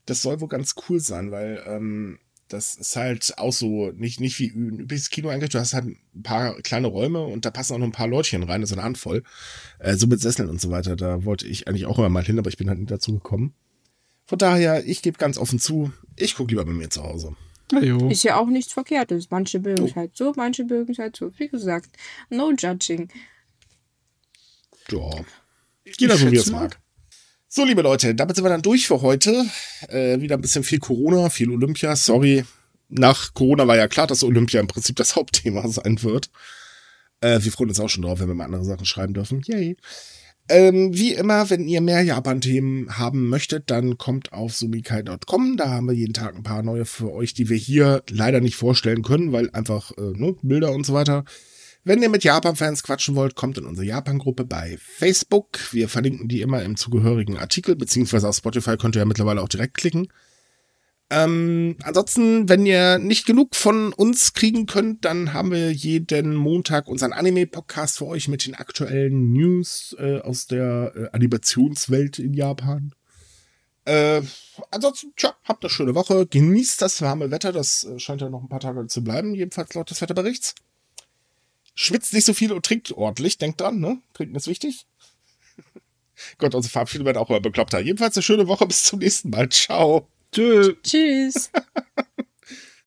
das soll wohl ganz cool sein, weil ähm, das ist halt auch so, nicht, nicht wie ein übliches Kino eigentlich. Du hast halt ein paar kleine Räume und da passen auch noch ein paar Leutchen rein, das ist eine Handvoll. Äh, so mit Sesseln und so weiter. Da wollte ich eigentlich auch immer mal hin, aber ich bin halt nicht dazu gekommen. Von daher, ich gebe ganz offen zu, ich gucke lieber bei mir zu Hause. Ajo. Ist ja auch nichts Verkehrtes. Manche mögen es oh. halt so, manche mögen es halt so. Wie gesagt, no judging. Ja. Jeder so wie es mag. So, liebe Leute, damit sind wir dann durch für heute. Äh, wieder ein bisschen viel Corona, viel Olympia. Sorry. Nach Corona war ja klar, dass Olympia im Prinzip das Hauptthema (laughs) sein wird. Äh, wir freuen uns auch schon drauf, wenn wir mal andere Sachen schreiben dürfen. Yay. Ähm, wie immer, wenn ihr mehr Japan-Themen haben möchtet, dann kommt auf sumikai.com. Da haben wir jeden Tag ein paar neue für euch, die wir hier leider nicht vorstellen können, weil einfach äh, ne, Bilder und so weiter. Wenn ihr mit Japan-Fans quatschen wollt, kommt in unsere Japan-Gruppe bei Facebook. Wir verlinken die immer im zugehörigen Artikel, beziehungsweise auf Spotify könnt ihr ja mittlerweile auch direkt klicken. Ähm, ansonsten, wenn ihr nicht genug von uns kriegen könnt, dann haben wir jeden Montag unseren Anime-Podcast für euch mit den aktuellen News äh, aus der äh, Animationswelt in Japan. Äh, ansonsten, tja, habt eine schöne Woche. Genießt das warme Wetter. Das äh, scheint ja noch ein paar Tage zu bleiben, jedenfalls laut des Wetterberichts. Schwitzt nicht so viel und trinkt ordentlich. Denkt dran, ne? Trinken ist wichtig. (laughs) Gott, unsere Verabschiedung wird auch immer bekloppter. Jedenfalls eine schöne Woche. Bis zum nächsten Mal. Ciao. Tschüss. Tschüss. (laughs)